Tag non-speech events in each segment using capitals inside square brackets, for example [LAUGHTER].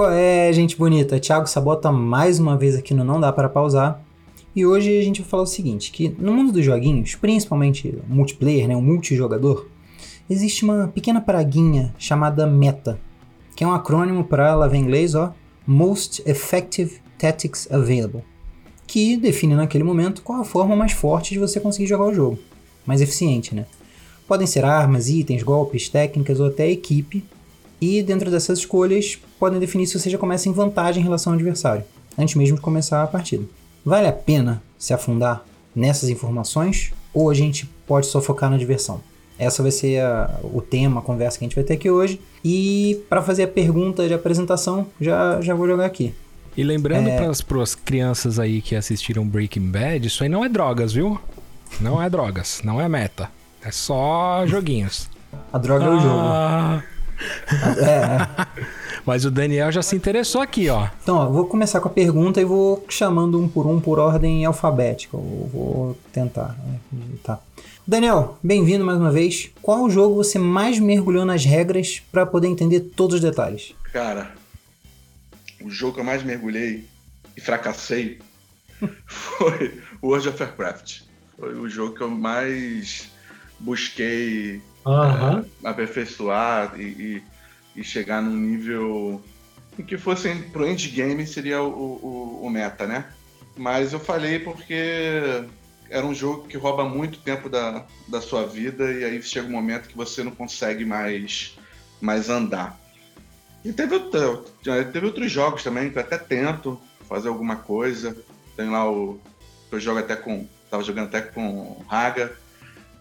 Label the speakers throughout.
Speaker 1: Qual é, gente bonita? Thiago Sabota mais uma vez aqui no Não Dá Para Pausar. E hoje a gente vai falar o seguinte, que no mundo dos joguinhos, principalmente multiplayer, né, o multijogador, existe uma pequena praguinha chamada meta, que é um acrônimo para, lá vem em inglês, ó, Most Effective Tactics Available, que define naquele momento qual a forma mais forte de você conseguir jogar o jogo, mais eficiente, né? Podem ser armas, itens, golpes, técnicas ou até equipe, e dentro dessas escolhas podem definir se você já começa em vantagem em relação ao adversário, antes mesmo de começar a partida. Vale a pena se afundar nessas informações ou a gente pode só focar na diversão? Essa vai ser a, o tema, a conversa que a gente vai ter aqui hoje. E para fazer a pergunta de apresentação, já, já vou jogar aqui.
Speaker 2: E lembrando é... para as crianças aí que assistiram Breaking Bad, isso aí não é drogas, viu? Não é drogas, não é meta. É só joguinhos.
Speaker 1: A droga ah... é o jogo. Ah.
Speaker 2: é. [LAUGHS] Mas o Daniel já se interessou aqui, ó.
Speaker 1: Então, ó, vou começar com a pergunta e vou chamando um por um por ordem alfabética. Eu vou tentar. Né? Tá. Daniel, bem-vindo mais uma vez. Qual jogo você mais mergulhou nas regras para poder entender todos os detalhes?
Speaker 3: Cara, o jogo que eu mais mergulhei e fracassei [LAUGHS] foi World of Warcraft. Foi o jogo que eu mais busquei é, aperfeiçoar e, e e chegar num nível em que fosse pro endgame seria o, o, o, meta, né? Mas eu falei porque era um jogo que rouba muito tempo da, da sua vida e aí chega um momento que você não consegue mais, mais andar. E teve, teve outros jogos também que eu até tento fazer alguma coisa. Tem lá o. Eu jogo até com. Tava jogando até com Raga,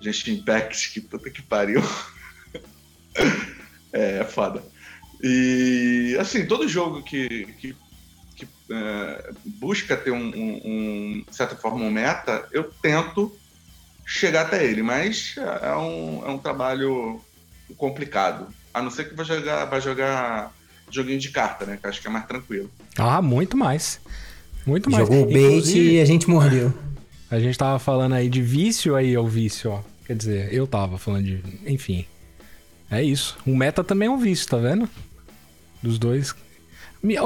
Speaker 3: gente Impact, que puta que pariu. [LAUGHS] É, é foda. E, assim, todo jogo que, que, que é, busca ter um, um, um, de certa forma, um meta, eu tento chegar até ele, mas é um, é um trabalho complicado. A não ser que vai jogar, vai jogar joguinho de carta, né? Que acho que é mais tranquilo.
Speaker 2: Ah, muito mais. Muito mais.
Speaker 1: Jogou o bait e a gente mordeu.
Speaker 2: A gente tava falando aí de vício, aí é o vício, ó. Quer dizer, eu tava falando de. Enfim. É isso. O meta também é um vício, tá vendo? Dos dois.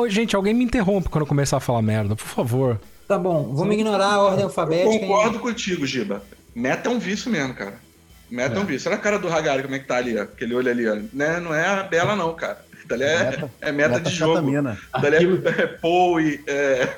Speaker 2: gente, alguém me interrompe quando eu começar a falar merda, por favor.
Speaker 1: Tá bom, vamos ignorar a ordem alfabética.
Speaker 3: Eu concordo contigo, Giba. Meta é um vício mesmo, cara. Meta é, é um vício. Olha a cara do Hagari, como é que tá ali, ó. Aquele olho ali, ó. Né? Não é a Bela, não, cara. Dali é meta, é meta, meta de jogo. Dali é, é Poe, é,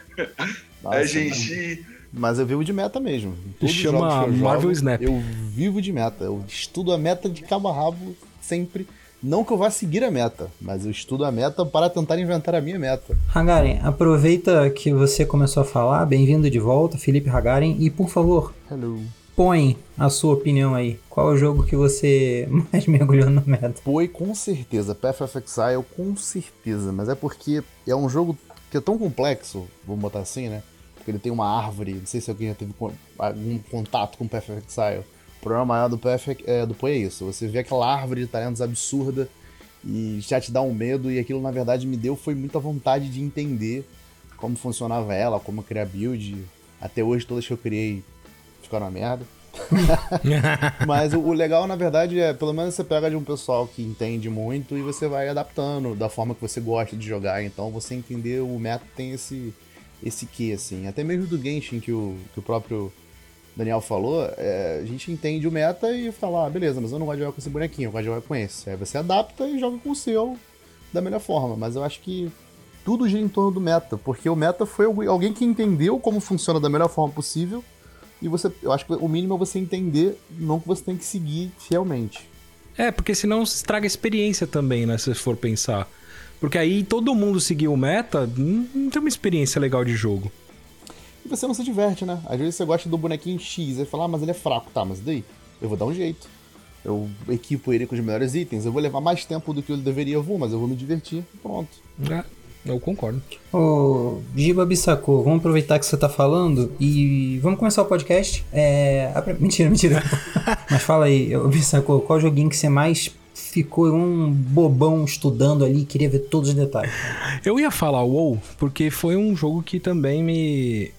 Speaker 3: é Genji.
Speaker 4: Mas eu vivo de meta mesmo.
Speaker 2: Chama Marvel jogo, Snap.
Speaker 4: Eu vivo de meta. Eu estudo a meta de cabo a rabo sempre. Não que eu vá seguir a meta, mas eu estudo a meta para tentar inventar a minha meta.
Speaker 1: Hagaren, aproveita que você começou a falar, bem-vindo de volta, Felipe Hagaren, e por favor,
Speaker 4: Hello.
Speaker 1: põe a sua opinião aí. Qual é o jogo que você [LAUGHS] mais mergulhou no meta?
Speaker 4: Foi com certeza, Path of Exile, com certeza, mas é porque é um jogo que é tão complexo, vamos botar assim, né? Porque ele tem uma árvore, não sei se alguém já teve algum contato com Path of Exile problema maior do PF é, do Poi é isso. Você vê aquela árvore de talentos absurda e já te dá um medo, e aquilo na verdade me deu foi muita vontade de entender como funcionava ela, como criar build. Até hoje todas que eu criei ficaram uma merda. [LAUGHS] [LAUGHS] Mas o, o, legal, na verdade, é pelo menos você pega de um pessoal que entende muito e você vai adaptando da forma que você gosta de jogar. Então você entender o meta tem esse esse que assim. Até mesmo do Genshin que o, que o próprio Daniel falou, é, a gente entende o meta e fala, ah, beleza, mas eu não gosto de jogar com esse bonequinho, eu gosto de jogar com esse. Aí você adapta e joga com o seu da melhor forma. Mas eu acho que tudo gira em torno do meta, porque o meta foi alguém que entendeu como funciona da melhor forma possível. E você, eu acho que o mínimo é você entender, não que você tem que seguir fielmente.
Speaker 2: É, porque senão estraga a experiência também, né? Se for pensar. Porque aí todo mundo seguir o meta, não tem uma experiência legal de jogo
Speaker 4: e você não se diverte, né? Às vezes você gosta do bonequinho X e fala, ah, mas ele é fraco, tá, mas daí? Eu vou dar um jeito. Eu equipo ele com os melhores itens, eu vou levar mais tempo do que ele deveria, eu vou, mas eu vou me divertir. Pronto.
Speaker 2: É, eu concordo.
Speaker 1: Ô, Giba Bissacô, vamos aproveitar que você tá falando e vamos começar o podcast. É... [LAUGHS] Mentira, mentira. [LAUGHS] mas fala aí, Bissacô, qual joguinho que você mais ficou um bobão estudando ali, queria ver todos os detalhes.
Speaker 2: Eu ia falar WoW, porque foi um jogo que também me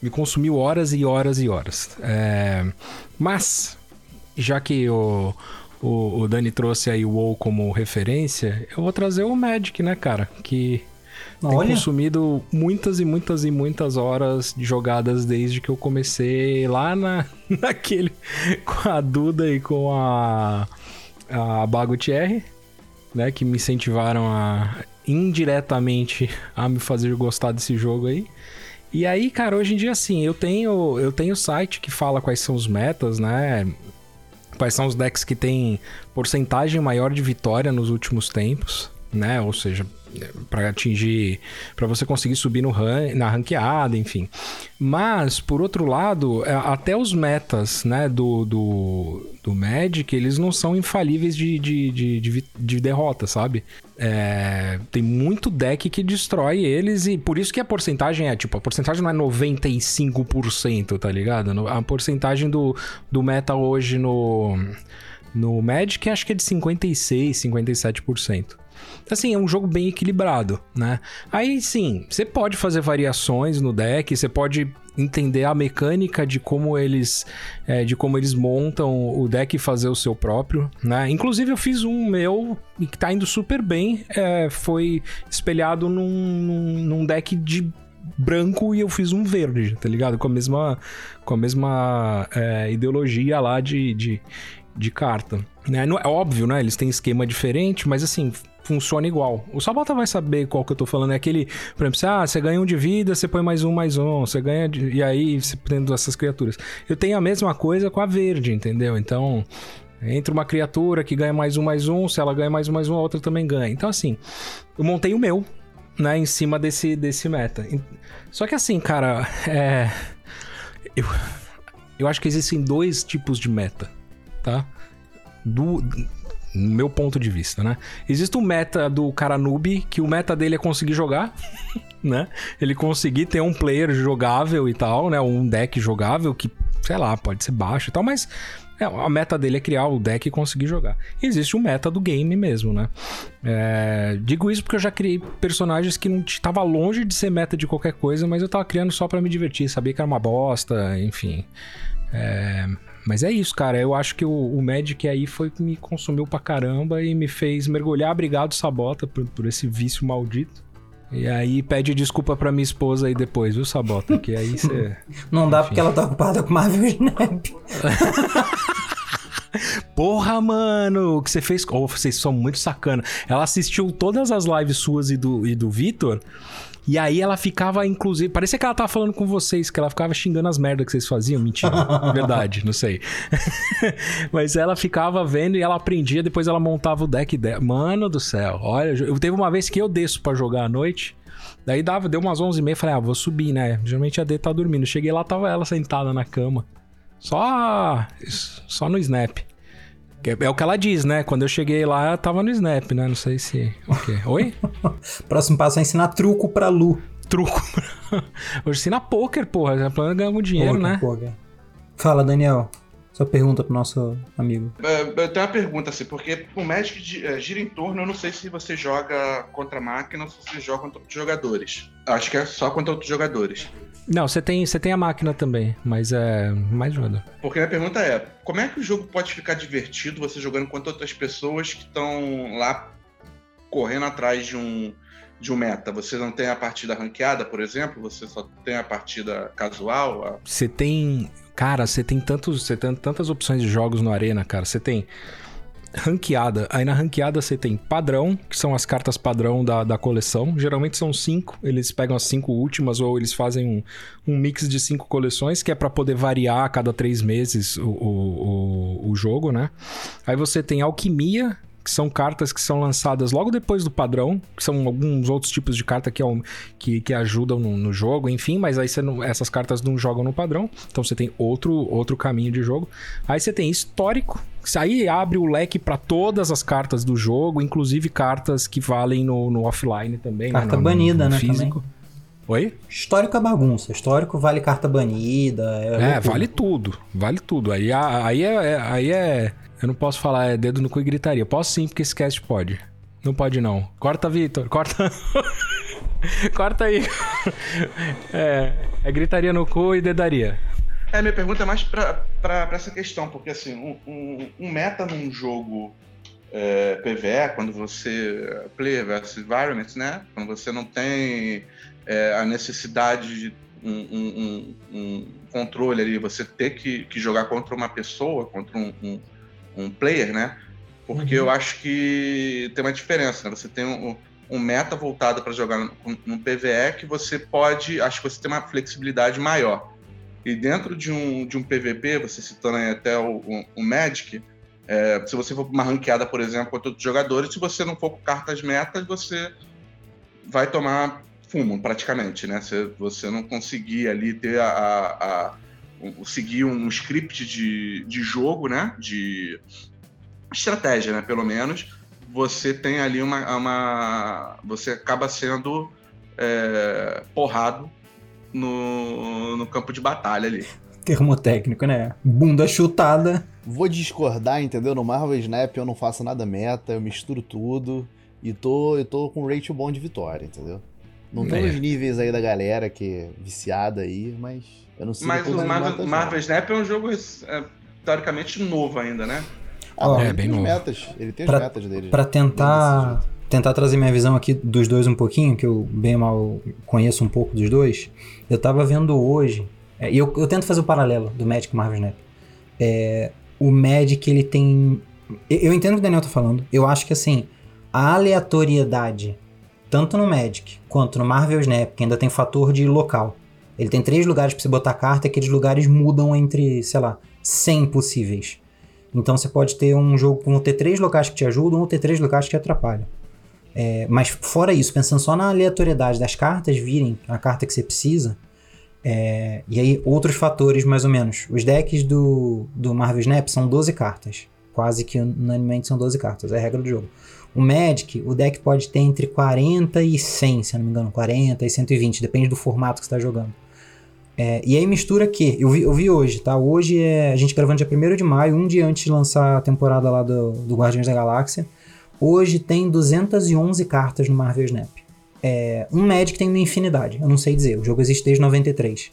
Speaker 2: me consumiu horas e horas e horas. É, mas, já que o, o, o, Dani trouxe aí o WoW como referência, eu vou trazer o Magic, né, cara? Que Tem
Speaker 1: Olha,
Speaker 2: consumido muitas e muitas e muitas horas de jogadas desde que eu comecei lá na, [LAUGHS] naquele com a Duda e com a, a Bago Thierry, né? Que me incentivaram a indiretamente a me fazer gostar desse jogo aí. E aí, cara, hoje em dia, assim, eu tenho eu tenho site que fala quais são os metas, né? Quais são os decks que tem porcentagem maior de vitória nos últimos tempos, né? Ou seja, para atingir, para você conseguir subir no ran, na ranqueada, enfim. Mas por outro lado, é, até os metas, né, do, do, do Magic, eles não são infalíveis de, de, de, de, de derrota, sabe? É, tem muito deck que destrói eles e por isso que a porcentagem é, tipo, a porcentagem não é 95%, tá ligado? A porcentagem do, do meta hoje no, no Magic acho que é de 56, 57%. Assim, é um jogo bem equilibrado, né? Aí sim, você pode fazer variações no deck, você pode entender a mecânica de como eles é, de como eles montam o deck e fazer o seu próprio, né? Inclusive eu fiz um meu e que tá indo super bem, é, foi espelhado num, num, num deck de branco e eu fiz um verde, tá ligado? Com a mesma com a mesma é, ideologia lá de, de, de carta. Né? Não, é óbvio, né? Eles têm esquema diferente, mas assim, funciona igual. O Sabota vai saber qual que eu tô falando. É aquele, por exemplo, você, ah, você ganha um de vida, você põe mais um, mais um. Você ganha. de- E aí, você tendo essas criaturas. Eu tenho a mesma coisa com a verde, entendeu? Então. Entra uma criatura que ganha mais um, mais um. Se ela ganha mais um, mais um, a outra também ganha. Então, assim, eu montei o meu, né, em cima desse, desse meta. Só que, assim, cara, [LAUGHS] é. Eu, eu acho que existem dois tipos de meta, tá? Do, no meu ponto de vista, né? Existe um meta do cara noob, que o meta dele é conseguir jogar, [LAUGHS] né? Ele conseguir ter um player jogável e tal, né? Um deck jogável que, sei lá, pode ser baixo e tal, mas é, a meta dele é criar o deck e conseguir jogar. Existe um meta do game mesmo, né? É, digo isso porque eu já criei personagens que não tava longe de ser meta de qualquer coisa, mas eu tava criando só pra me divertir, sabia que era uma bosta, enfim. É, mas é isso, cara. Eu acho que o, o Magic aí foi que me consumiu pra caramba e me fez mergulhar. Obrigado, Sabota, por, por esse vício maldito. E aí pede desculpa pra minha esposa aí depois, viu, Sabota? Que aí você. [LAUGHS]
Speaker 1: não dá
Speaker 2: enfim.
Speaker 1: porque ela tá ocupada com Marvel Snap. [LAUGHS]
Speaker 2: Porra, mano, o que você fez. Oh, vocês são muito sacana. Ela assistiu todas as lives suas e do, e do Vitor. E aí ela ficava, inclusive. Parecia que ela tava falando com vocês, que ela ficava xingando as merdas que vocês faziam. Mentira. [LAUGHS] Verdade, não sei. [LAUGHS] Mas ela ficava vendo e ela aprendia, depois ela montava o deck dela. Mano do céu, olha, eu teve uma vez que eu desço pra jogar à noite. Daí dava, deu umas 11h30, falei, ah, vou subir, né? Geralmente a D tá dormindo. Cheguei lá, tava ela sentada na cama. Só. Só no Snap. É é o que ela diz, né? Quando eu cheguei lá, tava no Snap, né? Não sei se. O quê? Oi? [LAUGHS]
Speaker 1: Próximo passo é ensinar truco pra Lu.
Speaker 2: Truco. [LAUGHS] Hoje ensina poker, porra. Já plano ganhar algum dinheiro,
Speaker 1: Poker,
Speaker 2: né?
Speaker 1: poker. Fala, Daniel. Sua pergunta pro nosso amigo.
Speaker 3: É, Eu tenho uma pergunta, assim, porque o Magic gi- é, gira em torno, eu não sei se você joga contra a máquina ou se você joga contra outros jogadores. Acho que é só contra outros jogadores.
Speaker 2: Não, você tem, você tem a máquina também, mas é mais jogador.
Speaker 3: Porque minha pergunta é, como é que o jogo pode ficar divertido você jogando contra outras pessoas que estão lá correndo atrás de um, de um meta? Você não tem a partida ranqueada, por exemplo? Você só tem a partida casual? a-
Speaker 2: Você tem. Cara, você tem tantos. Você tem tantas opções de jogos no Arena, cara. Você tem ranqueada. Aí na ranqueada você tem padrão, que são as cartas padrão da, da coleção. Geralmente são cinco. Eles pegam as cinco últimas ou eles fazem um, um mix de cinco coleções, que é pra poder variar a cada três meses o, o, o, o jogo, né? Aí você tem alquimia. Que são cartas que são lançadas logo depois do padrão, que são alguns outros tipos de carta que, au- que, que ajudam no, no jogo, enfim, mas aí você não- essas cartas não jogam no padrão, então você tem outro, outro caminho de jogo. Aí você tem histórico, aí abre o leque para todas as cartas do jogo, inclusive cartas que valem no, no offline também. né,
Speaker 1: Carta
Speaker 2: no- no-
Speaker 1: banida,
Speaker 2: no
Speaker 1: né,
Speaker 2: Físico. Oi?
Speaker 1: Histórico é bagunça. Histórico vale carta banida. É,
Speaker 2: É, vale tudo. Vale tudo. Aí, aí, é, é- aí é. Eu não posso falar é dedo no cu e gritaria. Posso sim, porque esse cast pode. Não pode, não. Corta, Vitor. Corta. [LAUGHS] Corta aí. É, é gritaria no cu e dedaria.
Speaker 3: É, minha pergunta é mais pra, pra, pra essa questão, porque assim, um, um, um meta num jogo é, PVE, quando você. Player versus Environment, né? Quando você não tem é, a necessidade de um, um, controle ali, você ter que, que, jogar contra uma pessoa, contra um, um player, né? Porque uhum. eu acho que tem uma diferença, né? Você tem um, um meta voltado para jogar no, no PVE que você pode, acho que você tem uma flexibilidade maior. E dentro de um, de um PVP, você citando aí até o, o, o Magic, é, se você for uma ranqueada, por exemplo, contra outros jogadores, se você não for com cartas metas, você vai tomar fumo, praticamente, né? Se você não conseguir ali ter a, a, a seguir um script de, de jogo, né? De estratégia, né? Pelo menos, você tem ali uma. uma você acaba sendo é, porrado no, no campo de batalha ali.
Speaker 1: Termo técnico, né? Bunda chutada.
Speaker 4: Vou discordar, entendeu? No Marvel Snap eu não faço nada meta, eu misturo tudo e tô, eu tô com ratio bom de vitória, entendeu? Não tô é. nos níveis aí da galera que é viciada aí, mas eu não sei.
Speaker 3: Mas o Marvel, Marvel Snap é um jogo é, teoricamente novo ainda, né?
Speaker 4: Ah, não, é, ele bem tem novo. metas. Ele tem pra, as metas dele.
Speaker 1: Pra tentar, tentar trazer minha visão aqui dos dois um pouquinho, que eu bem mal conheço um pouco dos dois, eu tava vendo hoje, é, e eu, eu tento fazer o paralelo do Magic Marvel Snap. É, o Magic, ele tem... Eu, eu entendo o que o Daniel tá falando. Eu acho que, assim, a aleatoriedade tanto no Magic quanto no Marvel Snap, que ainda tem fator de local. Ele tem três lugares para você botar carta e aqueles lugares mudam entre, sei lá, 100 possíveis. Então você pode ter um jogo com ter três locais que te ajudam ou ter três locais que te atrapalham. É, mas fora isso, pensando só na aleatoriedade das cartas virem a carta que você precisa, é, e aí outros fatores mais ou menos. Os decks do, do Marvel Snap são 12 cartas. Quase que unanimemente são 12 cartas, é a regra do jogo. O Magic, o deck pode ter entre 40 e 100, se não me engano, 40 e 120, depende do formato que você está jogando. É, e aí mistura que, eu vi, eu vi hoje, tá? Hoje é a gente gravando dia 1 de maio, um dia antes de lançar a temporada lá do, do Guardiões da Galáxia. Hoje tem 211 cartas no Marvel Snap. É, um Magic tem uma infinidade, eu não sei dizer, o jogo existe desde 93.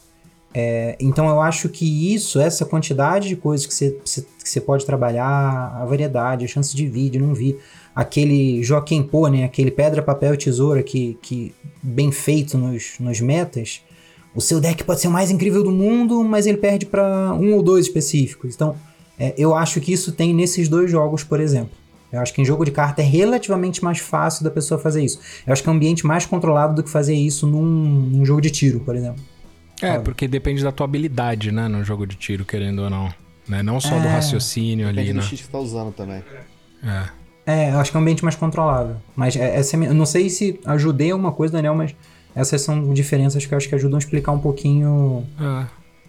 Speaker 1: É, então eu acho que isso, essa quantidade de coisas que você, pode trabalhar, a variedade, a chance de vídeo, não vi aquele Joaquim Pô, né, aquele pedra, papel e tesoura que, que bem feito nos, nos metas, o seu deck pode ser o mais incrível do mundo, mas ele perde para um ou dois específicos. Então, é, eu acho que isso tem nesses dois jogos, por exemplo. Eu acho que em jogo de carta é relativamente mais fácil da pessoa fazer isso. Eu acho que é um ambiente mais controlado do que fazer isso num, num jogo de tiro, por exemplo.
Speaker 2: É, Sabe? porque depende da tua habilidade, né, no jogo de tiro, querendo ou não. Né? Não só é, do raciocínio
Speaker 4: ali,
Speaker 2: né?
Speaker 4: do X que tá usando também.
Speaker 1: É. É, eu acho que é um ambiente mais controlável. Mas é, essa, é eu não sei se ajudei alguma coisa, Daniel, mas essas são diferenças que eu acho que ajudam a explicar um pouquinho.
Speaker 2: É.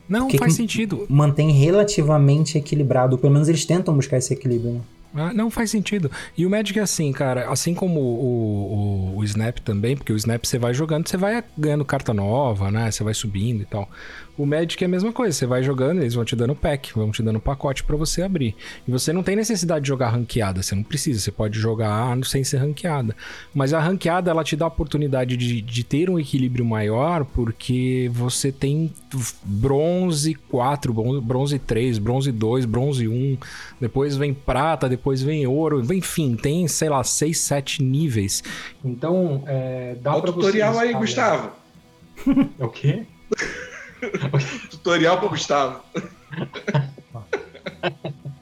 Speaker 2: Não, faz sentido.
Speaker 1: Mantém relativamente equilibrado. Pelo menos eles tentam buscar esse equilíbrio, né?
Speaker 2: Ah, não faz sentido. E o Magic é assim, cara, assim como o, o, o, Snap também, porque o Snap você vai jogando, você vai ganhando carta nova, né? Você vai subindo e tal. O Magic é a mesma coisa, você vai jogando, eles vão te dando pack, vão te dando pacote para você abrir. E você não tem necessidade de jogar ranqueada, você não precisa, você pode jogar sem ser ranqueada. Mas a ranqueada, ela te dá a oportunidade de, de ter um equilíbrio maior, porque você tem bronze 4, bronze 3, bronze 2, bronze 1, depois vem prata, depois vem ouro, enfim, tem, sei lá, 6, 7 níveis. Então, é, dá
Speaker 3: Olha o tutorial aí, Gustavo.
Speaker 2: É [LAUGHS] o quê? [LAUGHS]
Speaker 3: Tutorial pro Gustavo.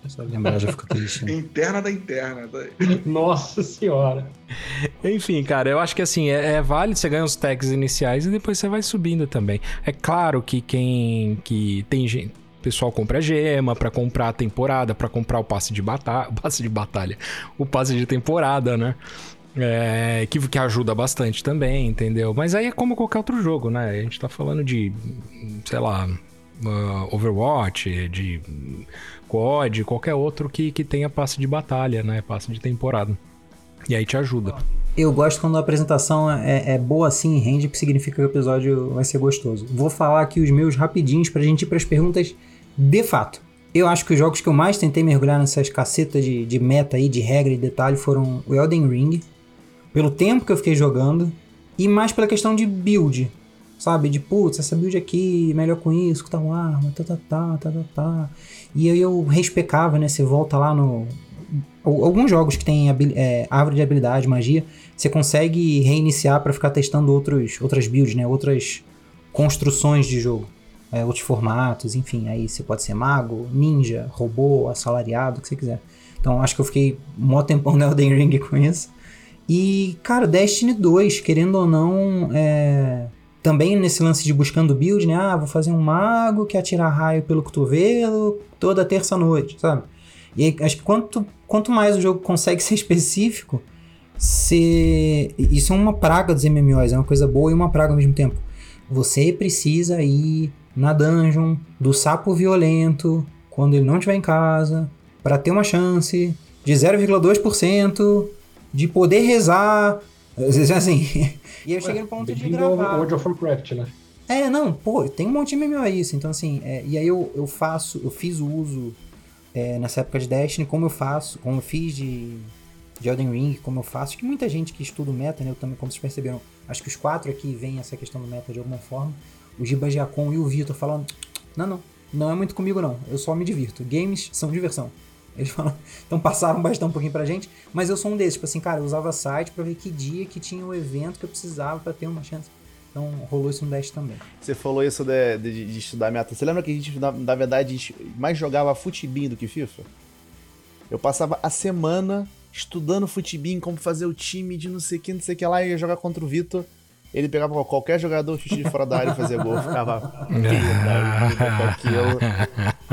Speaker 1: Só lembrar, já fico triste.
Speaker 3: Interna da interna. Tá
Speaker 2: Nossa senhora. Enfim, cara, eu acho que assim, é, é, válido, você ganha os tags iniciais e depois você vai subindo também. É claro que quem. que tem gente. O pessoal compra gema para comprar a temporada, para comprar o passe de batalha, o passe de batalha, o passe de temporada, né? É, que, que ajuda bastante também, entendeu? Mas aí é como qualquer outro jogo, né? A gente tá falando de, sei lá, uh, Overwatch, de COD, qualquer outro que, que tenha passe de batalha, né? Passe de temporada. E aí te ajuda.
Speaker 1: Eu gosto quando a apresentação é, é boa assim e rende, que significa que o episódio vai ser gostoso. Vou falar aqui os meus rapidinhos pra gente ir pras perguntas de fato. Eu acho que os jogos que eu mais tentei mergulhar nessas cacetas de, de meta aí, de regra e detalhe, foram o Elden Ring, pelo tempo que eu fiquei jogando e mais pela questão de build, sabe? De putz, essa build aqui, melhor com isso, com tal arma, tá, tá, tá, tá, tá, tá. E aí eu respecava, né? Você volta lá no. al- alguns jogos que tem é, árvore de habilidade, magia, você consegue reiniciar pra ficar testando outros, outras builds, né? Outras construções de jogo. É, outros formatos, enfim. Aí você pode ser mago, ninja, robô, assalariado, o que você quiser. Então acho que eu fiquei mó tempão no Elden Ring com isso. E, cara, Destiny 2, querendo ou não, é, também nesse lance de buscando build, né? Ah, vou fazer um mago que atira raio pelo cotovelo toda terça-noite, sabe? E aí, acho que quanto, quanto mais o jogo consegue ser específico, você... isso é uma praga dos MMOs, é uma coisa boa e uma praga ao mesmo tempo. Você precisa ir na dungeon do sapo violento quando ele não estiver em casa para ter uma chance de 0,2% de poder rezar. Assim. E eu cheguei no ponto de
Speaker 5: Bem-vindo ao
Speaker 1: gravar.
Speaker 5: World of Warcraft, né?
Speaker 1: É, não, pô, tem um monte de MMO isso. Então, assim, é, e aí eu, eu faço, eu fiz o uso é, nessa época de Destiny, como eu faço, como eu fiz de, de Elden Ring, como eu faço. Acho que muita gente que estuda o meta, né, eu também, como vocês perceberam, acho que os quatro aqui veem essa questão do meta de alguma forma. O Giba Giacom e o Vitor falando, não, não, não é muito comigo não, eu só me divirto. Games são diversão. Eles falam, então passaram bastante um pouquinho pra gente, mas eu sou um desses, tipo assim, cara, eu usava site pra ver que dia que tinha o evento que eu precisava pra ter uma chance. Então rolou isso no Dash também.
Speaker 4: Você falou isso de, de- de estudar meta. Você lembra que a gente, na, na verdade, gente mais jogava futebin do que FIFA? Eu passava a semana estudando futebin, como fazer o time de não sei o que, não sei o que lá, e ia jogar contra o Vitor. Ele pegava qualquer jogador, chute de fora da área e fazia gol. Ficava [LAUGHS] [LAUGHS] aquilo.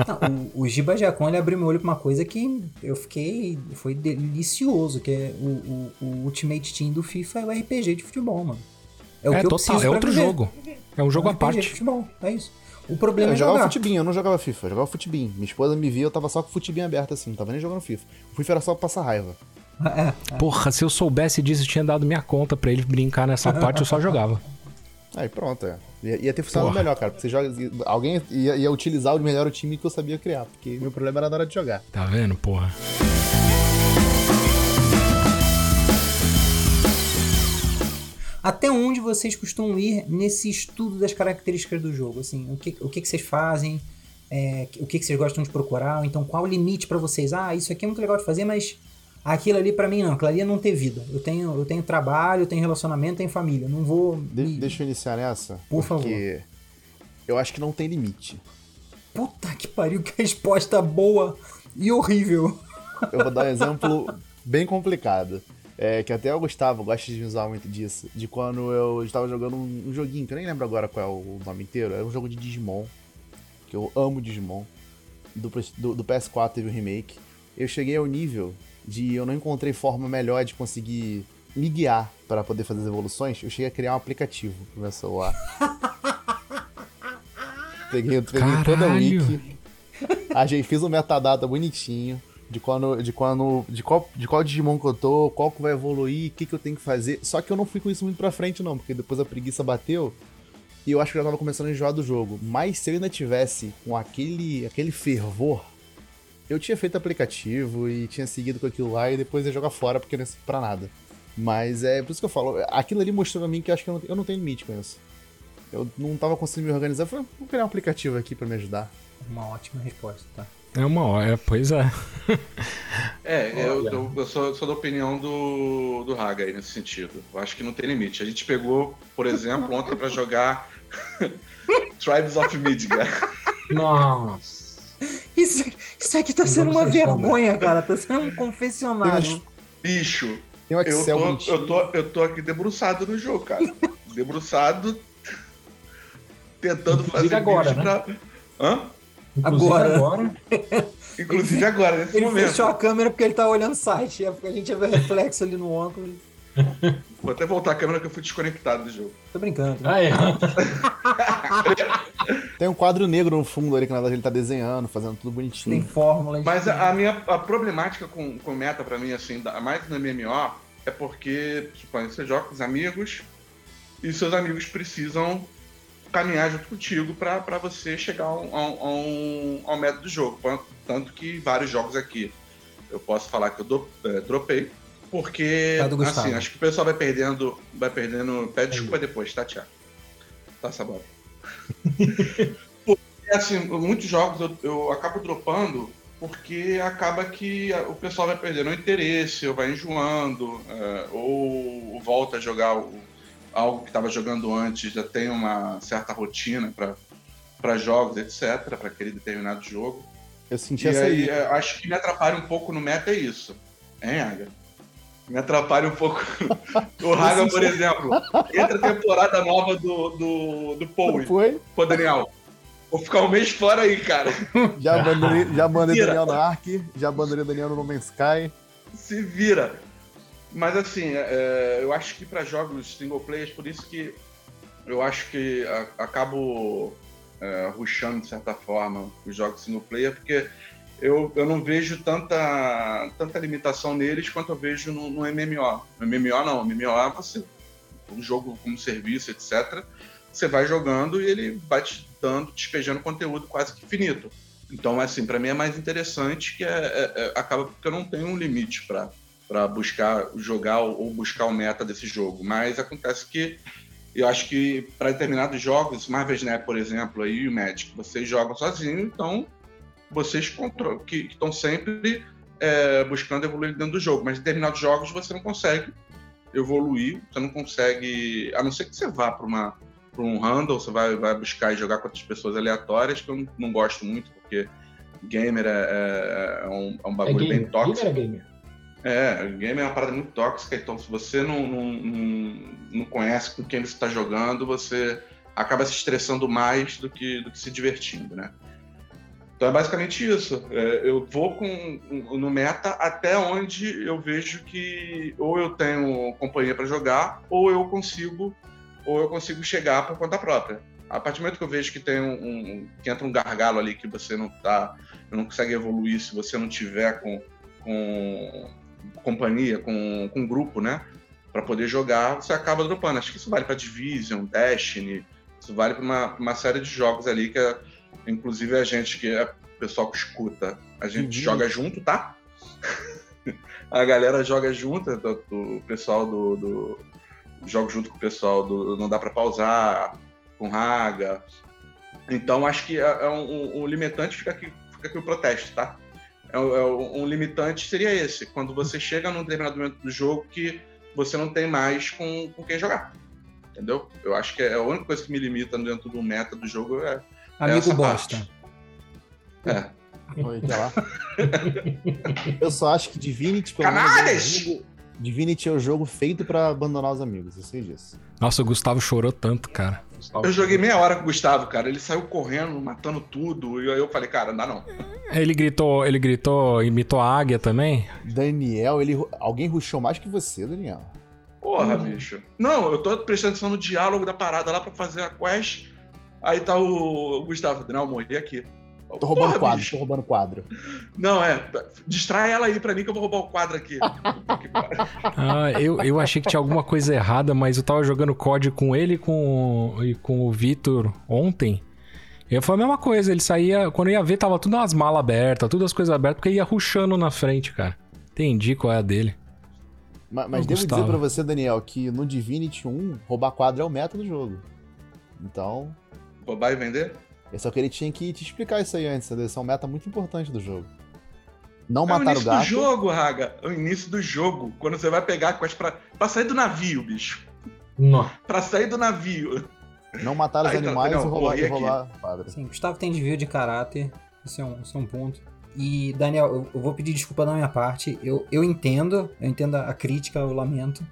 Speaker 1: Não, o, o Giba Giacom, ele abriu meu olho pra uma coisa que eu fiquei. Foi delicioso, que é o, o- o Ultimate Team do FIFA é o RPG de futebol, mano. É o
Speaker 2: É
Speaker 1: que eu
Speaker 2: total, é outro
Speaker 1: viver.
Speaker 2: jogo. É um jogo
Speaker 1: É
Speaker 2: à
Speaker 1: RPG de
Speaker 2: parte.
Speaker 1: futebol, é isso. O problema
Speaker 4: Eu
Speaker 1: é
Speaker 4: jogava
Speaker 1: jogar.
Speaker 4: futebin, eu não jogava FIFA, eu jogava futebin. Minha esposa me via, eu tava só com o futebin aberto assim, não tava nem jogando FIFA. O FIFA era só pra passar raiva.
Speaker 1: É,
Speaker 2: Porra, se eu soubesse disso, eu tinha dado minha conta pra ele brincar nessa [LAUGHS] parte, eu só jogava.
Speaker 4: Aí pronto, é. Ia, ia ter funcionado
Speaker 2: Porra.
Speaker 4: melhor, cara. Porque você joga. Alguém ia, ia utilizar o melhor o time que eu sabia criar. Porque meu problema era na hora de jogar.
Speaker 2: Tá vendo, porra?
Speaker 1: Até onde vocês costumam ir nesse estudo das características do jogo? Assim, o que, o que, que vocês fazem? É, o que, que vocês gostam de procurar? Então, qual o limite pra vocês? Ah, isso aqui é muito legal de fazer, mas aquilo ali pra mim não. Aquilo ali é não ter vida. Eu tenho, eu tenho trabalho, eu tenho relacionamento, eu tenho família. Não vou.
Speaker 4: De-
Speaker 1: me-
Speaker 4: Deixa eu iniciar nessa.
Speaker 1: Por
Speaker 4: porque eu acho que não tem limite.
Speaker 1: Puta que pariu, que resposta boa e horrível.
Speaker 4: Eu vou dar um exemplo bem complicado. É, que até o Gustavo gosta de usar muito disso. De quando eu estava jogando um, um joguinho, que eu nem lembro agora qual é o nome inteiro. Era um jogo de Digimon. Que eu amo Digimon. Do, do, do PS4 teve o remake. Eu cheguei ao nível de eu não encontrei forma melhor de conseguir me guiar para poder fazer as evoluções. Eu cheguei a criar um aplicativo pro meu celular. [LAUGHS] peguei, peguei toda a wiki. A gente fiz um metadata bonitinho de quando, de quando, de qual, de qual Digimon que eu tô, qual que vai evoluir, o que que eu tenho que fazer. Só que eu não fui com isso muito pra frente não, porque depois a preguiça bateu e eu acho que eu já tava começando a enjoar do jogo. Mas se eu ainda tivesse com aquele, aquele fervor, eu tinha feito aplicativo e tinha seguido com aquilo lá e depois ia jogar fora porque não ia servir pra nada. Mas é por isso que eu falo, aquilo ali mostrou pra mim que eu acho que eu não, eu não tenho limite com isso. Eu não tava conseguindo me organizar, eu falei, vou criar um aplicativo aqui pra me ajudar.
Speaker 1: Uma ótima resposta, tá?
Speaker 2: É uma hora, pois é.
Speaker 3: É, [LAUGHS] eu, eu, eu sou, sou da opinião do, do Haga aí nesse sentido. Eu acho que não tem limite. A gente pegou, por exemplo, ontem pra jogar [LAUGHS] Tribes of Midgard.
Speaker 5: Nossa.
Speaker 1: Isso, isso aqui tá sendo uma vergonha, cara. Tá sendo um confessionário.
Speaker 3: Bicho,
Speaker 4: Tem um
Speaker 3: eu tô, eu, tô, eu tô aqui debruçado no jogo, cara. [LAUGHS] Debruçado, tentando
Speaker 5: Inclusive
Speaker 3: fazer
Speaker 5: agora, né?
Speaker 3: pra... Hã?
Speaker 5: Inclusive
Speaker 1: Agora.
Speaker 5: agora.
Speaker 3: Inclusive agora, nesse
Speaker 1: Ele
Speaker 3: momento.
Speaker 1: fechou a câmera porque ele tá olhando o site. É porque a gente ia ver reflexo ali no óculos.
Speaker 3: Vou até voltar a câmera que eu fui desconectado do jogo.
Speaker 1: Tô brincando.
Speaker 5: Ah, é. [LAUGHS]
Speaker 4: Tem um quadro negro no fundo ali que na verdade ele tá desenhando, fazendo tudo
Speaker 1: Tem
Speaker 4: bonitinho.
Speaker 1: fórmulas.
Speaker 3: Mas a, a minha a problemática com, com meta pra mim, assim, da- mais no MMO, é porque, suponho, você joga com os amigos e seus amigos precisam caminhar junto contigo pra pra você chegar a um, a um, a um- a um método do jogo. Tanto que vários jogos aqui eu posso falar que eu do- é, dropei, porque,
Speaker 1: Tá
Speaker 3: assim, acho que o pessoal vai perdendo, vai perdendo, pede desculpa depois, tá, Thiago? Tá, Sabota? [LAUGHS] Porque, assim, muitos jogos eu, eu acabo dropando porque acaba que o pessoal vai perdendo o interesse, ou vai enjoando, é, ou volta a jogar o- algo que estava jogando antes, já tem uma certa rotina para jogos, etc., para aquele determinado jogo.
Speaker 4: Eu senti
Speaker 3: E
Speaker 4: essa
Speaker 3: aí,
Speaker 4: aí.
Speaker 3: é, acho que me atrapalha um pouco no meta é isso. Hein, Haga? Me atrapalha um pouco. [LAUGHS] o Haga, por exemplo, entra a temporada nova do, do, do Poe.
Speaker 4: Foi?
Speaker 3: Pô, Daniel, vou ficar um mês fora aí, cara. [LAUGHS]
Speaker 4: Já abandonei, já abandonei. Daniel no Ark, já abandonei Daniel no No Man's Sky.
Speaker 3: Se vira. Mas assim, é, eu acho que para jogos single players, por isso que eu acho que a- acabo é, rushando de certa forma os jogos single player, porque eu, eu não vejo tanta, tanta limitação neles quanto eu vejo no, no MMO. No MMO não, no MMO é você, um jogo como serviço, etc. Você vai jogando e ele vai te dando, despejando conteúdo quase que infinito. Então, assim, para mim é mais interessante que é, é- é- acaba porque eu não tenho um limite para buscar jogar ou buscar o meta desse jogo. Mas acontece que eu acho que para determinados jogos, Marvel Snap, por exemplo, aí, e o Magic, vocês jogam sozinhos, então vocês que estão sempre é, buscando evoluir dentro do jogo. Mas em determinados jogos você não consegue evoluir, você não consegue, a não ser que você vá para uma para um handle, você vai, vai buscar e jogar com outras pessoas aleatórias, que eu não, não gosto muito, porque gamer é, é- é um, é um
Speaker 5: É
Speaker 3: bagulho bem
Speaker 5: gamer.
Speaker 3: tóxico.
Speaker 5: Gamer é gamer.
Speaker 3: É, o game é uma parada muito tóxica, então se você não, não, não, não conhece com quem você está jogando, você acaba se estressando mais do que, do que se divertindo, né? Então é basicamente isso. É, eu vou com, no meta até onde eu vejo que ou eu tenho companhia para jogar, ou eu consigo, ou eu consigo chegar por conta própria. A partir do momento que eu vejo que tem um, um- que entra um gargalo ali que você não tá, não consegue evoluir se você não tiver com, com companhia, com, com grupo, né? Para poder jogar, você acaba dropando. Acho que isso vale para Division, Destiny, isso vale para uma, uma série de jogos ali que, é, inclusive, a gente, que é o pessoal que escuta, a gente
Speaker 4: Uhum.
Speaker 3: joga junto, tá? [LAUGHS] a galera joga junto, do, do pessoal do, do. Joga junto com o pessoal do Não Dá para Pausar, com Raga. Então, acho que é, é um, um- limitante, fica aqui, fica aqui o protesto, tá? É, um- é um um limitante seria esse, quando você chega num determinado momento do jogo que você não tem mais com, com quem jogar. Entendeu? Eu acho que é a única coisa que me limita dentro do meta do jogo é.
Speaker 1: Amigo
Speaker 3: essa
Speaker 1: bosta.
Speaker 3: parte. É.
Speaker 4: Oi, [LAUGHS] lá? Eu só acho que Divinity, pelo menos, é um
Speaker 3: Canalhas!
Speaker 4: jogo- Divinity é o jogo feito pra abandonar os amigos, eu sei disso.
Speaker 2: Nossa, o Gustavo chorou tanto, cara.
Speaker 5: Gustavo.
Speaker 3: Eu joguei meia hora com o Gustavo, cara. Ele saiu correndo, matando tudo. E aí eu falei, cara, não dá não.
Speaker 2: Ele gritou, ele gritou, imitou a águia também.
Speaker 4: Daniel, ele. Alguém rushou mais que você, Daniel.
Speaker 3: Porra, bicho. Não, eu tô prestando atenção no diálogo da parada lá pra fazer a quest. Aí tá o Gustavo, não, morri aqui.
Speaker 4: Tô roubando
Speaker 3: Porra,
Speaker 4: quadro,
Speaker 3: bicho.
Speaker 4: tô roubando quadro.
Speaker 3: Não, é. Distrai ela aí pra mim que eu vou roubar o quadro aqui. Puta que pariu.
Speaker 2: Ah, eu, eu achei que tinha alguma coisa errada, mas eu tava jogando COD com ele e com, e com o Vitor ontem. E foi a mesma coisa, ele saía. Quando eu ia ver, tava tudo as malas abertas, tudo as coisas abertas, porque ia ruxando na frente, cara. Entendi qual é a dele.
Speaker 4: Ma- Mas,
Speaker 2: Ô,
Speaker 4: devo
Speaker 2: Gustavo.
Speaker 4: dizer pra você, Daniel, que no Divinity 1, roubar quadro é o meta do jogo. Então,
Speaker 3: Roubar e vender?
Speaker 4: eu só que ele tinha que te explicar isso aí antes, entendeu? Isso é um meta muito importante do jogo. Não
Speaker 3: É o
Speaker 4: matar o
Speaker 3: início do
Speaker 4: gato.
Speaker 3: jogo, Raga. É o início do jogo. Quando você vai pegar a quest pra, pra sair do navio, bicho.
Speaker 5: Não.
Speaker 3: Pra sair do navio.
Speaker 4: Não matar os
Speaker 3: Ah, então,
Speaker 4: animais
Speaker 3: não,
Speaker 4: e roubar, e roubar.
Speaker 1: Sim, Gustavo tem desvio de caráter. Isso é um, isso é um ponto. E, Daniel, eu, eu vou pedir desculpa da minha parte. Eu, eu entendo, eu entendo a crítica, o lamento.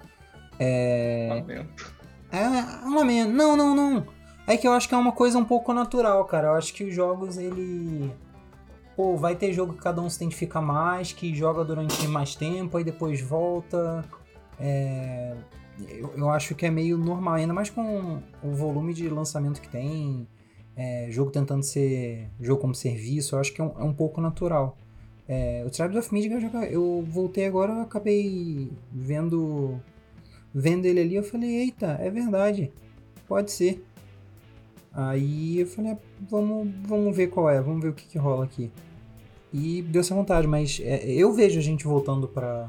Speaker 1: É.
Speaker 3: Lamento.
Speaker 1: É um lamento. Não, não, não. É que eu acho que é uma coisa um pouco natural, cara. Eu acho que os jogos, ele. Pô, vai ter jogo que cada um se identifica mais, que joga durante mais tempo, aí depois volta. É, Eu, eu acho que é meio normal, ainda mais com o volume de lançamento que tem, é, jogo tentando ser jogo como serviço, eu acho que é um, é um pouco natural. É, o Tribes of Midgard, eu, eu voltei agora, eu acabei vendo, vendo ele ali, eu falei, eita, é verdade, pode ser. Aí eu falei, ah, vamos, vamos ver qual é, vamos ver o que, que rola aqui. E deu essa vontade, mas é, eu vejo a gente voltando para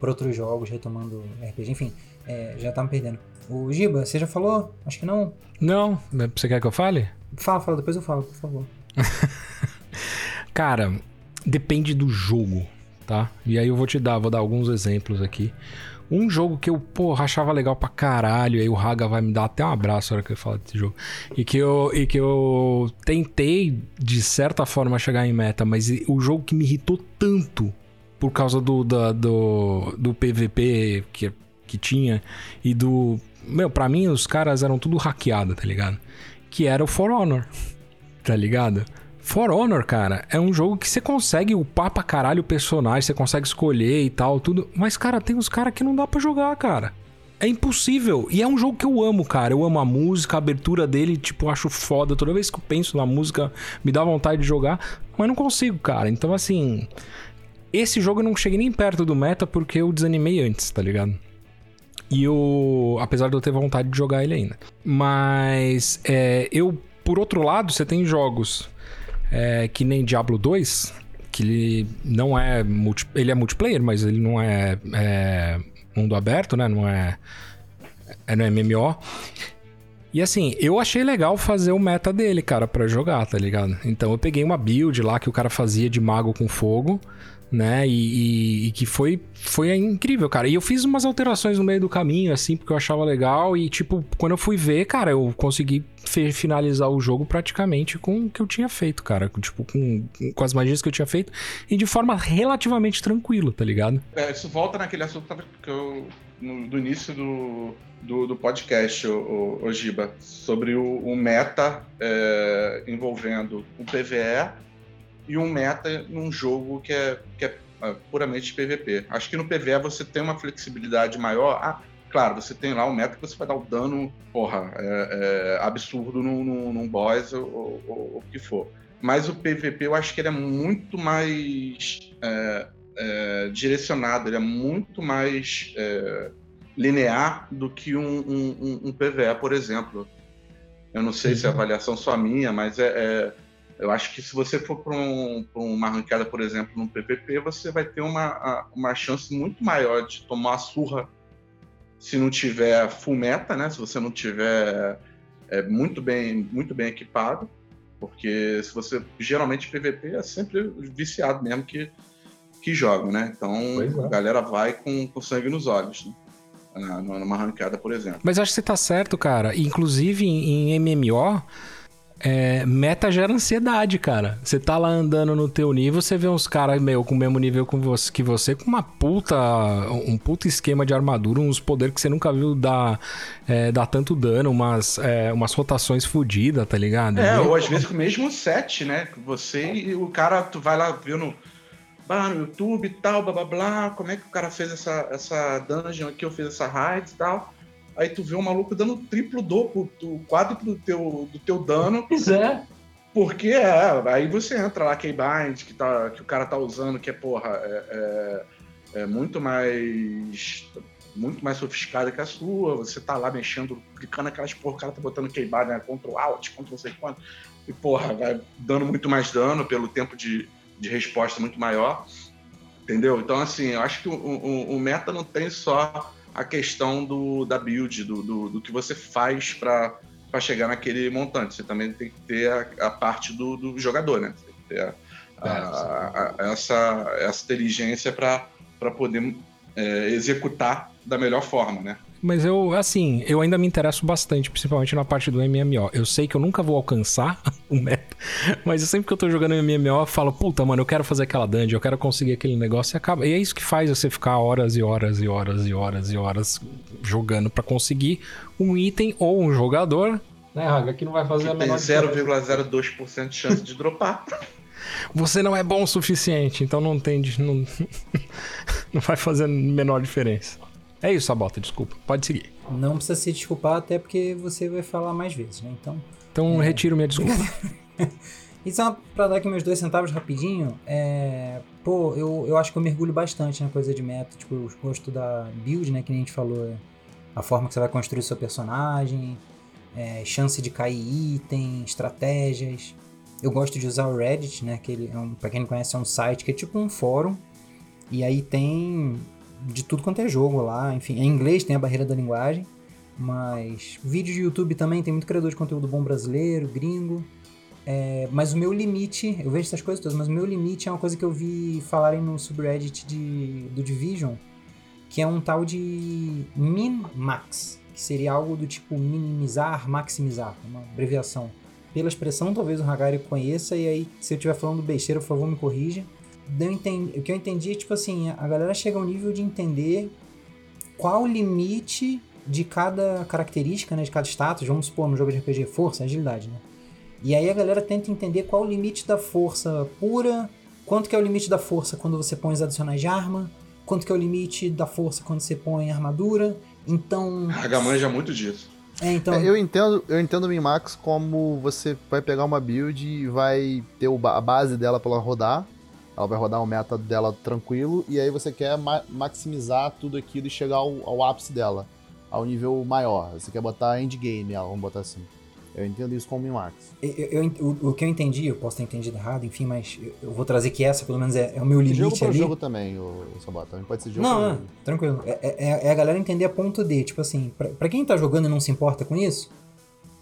Speaker 1: outros jogos, retomando RPG, enfim, é, já tá me perdendo. O Giba, você já falou? Acho que não.
Speaker 2: Não, você quer que eu fale?
Speaker 1: Fala, fala, depois eu falo, por favor. [LAUGHS]
Speaker 2: Cara, depende do jogo, tá? E aí eu vou te dar, vou dar alguns exemplos aqui. Um jogo que eu, porra, achava legal pra caralho, aí o Raga vai me dar até um abraço na hora que eu falo desse jogo. E que eu, e que eu tentei, de certa forma, chegar em meta, mas o jogo que me irritou tanto por causa do, da- do, do PVP que, que tinha e do. Meu, pra mim os caras eram tudo hackeado, tá ligado? Que era o For Honor, tá ligado? For Honor, cara, é um jogo que você consegue upar pra caralho o personagem, você consegue escolher e tal, tudo. Mas, cara, tem uns caras que não dá pra jogar, cara. É impossível. E é um jogo que eu amo, cara. Eu amo a música, a abertura dele, tipo, acho foda. Toda vez que eu penso na música, me dá vontade de jogar, mas não consigo, cara. Então, assim. Esse jogo eu não cheguei nem perto do meta porque eu desanimei antes, tá ligado? E eu. Apesar de eu ter vontade de jogar ele ainda. Mas. é, eu, por outro lado, você tem jogos é, que nem Diablo 2, que ele não é. multi- ele é multiplayer, mas ele não é, é mundo aberto, né? Não é. É no MMO. E assim, eu achei legal fazer o meta dele, cara, pra jogar, tá ligado? Então eu peguei uma build lá que o cara fazia de mago com fogo, né? E, e- e que foi, foi incrível, cara. E eu fiz umas alterações no meio do caminho, assim, porque eu achava legal. E, tipo, quando eu fui ver, cara, eu consegui finalizar o jogo praticamente com o que eu tinha feito, cara. Tipo, com, com as magias que eu tinha feito. E de forma relativamente tranquila, tá ligado?
Speaker 3: É, isso volta naquele assunto que eu, no, do início do, do, do podcast, o, o, Giba, sobre o, o meta é, envolvendo o PVE e um meta num jogo que é, que é é, puramente PVP. Acho que no PVE você tem uma flexibilidade maior. Ah, claro, você tem lá um meta que você vai dar o dano, porra, é, é, absurdo num, num, num boss ou, o que for. Mas o PVP eu acho que ele é muito mais é, é, direcionado, ele é muito mais é, linear do que um, um- um- um PVE, por exemplo. Eu não sei se é avaliação só minha, mas é, é- eu acho que se você for para um, uma arrancada, por exemplo, no PVP, você vai ter uma, a- uma chance muito maior de tomar uma surra se não tiver full meta, né? Se você não tiver é, muito bem muito bem equipado, porque se você geralmente PVP é sempre viciado mesmo que que joga, né? Então
Speaker 5: é.
Speaker 3: a galera vai com, com sangue nos olhos, né? Numa arrancada, por exemplo.
Speaker 2: Mas acho que você tá certo, cara. Inclusive em, em MMO, é, meta gera ansiedade, cara. Você tá lá andando no teu nível, você vê uns caras, meu, com o mesmo nível com você, que você, com uma puta. um puta esquema de armadura, uns poderes que você nunca viu dar, é, dar tanto dano, umas, é, umas rotações fodidas, tá ligado?
Speaker 3: É, ou às vezes com o mesmo set, né? Você e o cara, tu vai lá vendo bah, no YouTube e tal, blá blá blá, como é que o cara fez essa, essa dungeon aqui, eu fiz essa raid e tal. Aí tu vê o maluco dando triplo duplo, o quádruplo do teu, do teu dano,
Speaker 5: Pois é.
Speaker 3: porque é, aí você entra lá, Keybind, que, tá, que o cara tá usando, que é, porra, é, é- é muito mais muito mais sofisticada que a sua, você tá lá mexendo, clicando aquelas porra, o cara tá botando Keybind, né, Ctrl Alt, Ctrl não sei quanto, e porra, vai dando muito mais dano pelo tempo de, de resposta muito maior, entendeu? Então, assim, eu acho que o, o- o meta não tem só a questão do, da build, do, do, do que você faz para chegar naquele montante. Você também tem que ter a, a parte do, do jogador, né? Você tem que ter a- a- a- essa, essa inteligência para poder é, executar da melhor forma, né?
Speaker 2: Mas eu, assim, eu ainda me interesso bastante, principalmente na parte do MMO. Eu sei que eu nunca vou alcançar [LAUGHS] o meta, mas eu sempre que eu tô jogando MMO, eu falo, puta, mano, eu quero fazer aquela dungeon, eu quero conseguir aquele negócio e acaba. E é isso que faz você ficar horas e horas e horas e horas e horas jogando pra conseguir um item ou um jogador.
Speaker 5: Né, Raga? Que não vai fazer a
Speaker 3: Que tem
Speaker 5: menor diferença.
Speaker 3: 0,02% de chance de dropar. [LAUGHS]
Speaker 2: Você não é bom o suficiente, então não tem. Não, [LAUGHS] não vai fazer a menor diferença. É isso, Sabota, desculpa. Pode seguir.
Speaker 1: Não precisa se desculpar, até porque você vai falar mais vezes, né? Então.
Speaker 2: Então retiro minha desculpa.
Speaker 1: E só pra dar aqui meus dois centavos rapidinho, é. Pô, eu, eu acho que eu mergulho bastante na coisa de meta, tipo, o gosto da build, né? Que nem a gente falou, é a forma que você vai construir seu personagem, é, chance de cair item, estratégias. Eu gosto de usar o Reddit, né? Que ele é um, pra quem não conhece, é um site que é tipo um fórum. E aí tem de tudo quanto é jogo lá, enfim, em inglês tem a barreira da linguagem, mas vídeo de YouTube também tem muito criador de conteúdo bom brasileiro, gringo. É, mas o meu limite, eu vejo essas coisas todas, mas o meu limite é uma coisa que eu vi falarem no subreddit de, do Division, que é um tal de min-max, que seria algo do tipo minimizar, maximizar, uma abreviação. Pela expressão, talvez o Hagari conheça, e aí, se eu estiver falando besteira, por favor, me corrija. Eu entendi, o que eu entendi é, tipo assim, a galera chega ao nível de entender qual o limite de cada característica, né, de cada status, vamos supor, no jogo de RPG, força, agilidade, né? E aí a galera tenta entender qual o limite da força pura, quanto que é o limite da força quando você põe os adicionais de arma, quanto que é o limite da força quando você põe armadura. Então.
Speaker 3: A Gaman já muito disso.
Speaker 1: É, então.
Speaker 4: É, eu entendo, eu entendo o Minmax como você vai pegar uma build e vai ter o, a base dela pra ela rodar. Ela vai rodar o meta dela tranquilo, e aí você quer ma maximizar tudo aquilo e chegar ao, ao, ápice dela, ao nível maior. Você quer botar endgame, vamos botar assim. Eu entendo isso como Minmax.
Speaker 1: O, que eu entendi, eu posso ter entendido errado, enfim, mas eu vou trazer que essa, pelo menos, é, é o meu limite jogo ali.
Speaker 4: jogo também, o, o Sabota. Também pode ser jogo
Speaker 1: Não, não tranquilo. É, é, é, a galera entender a ponto D. Tipo assim, pra, pra quem tá jogando e não se importa com isso,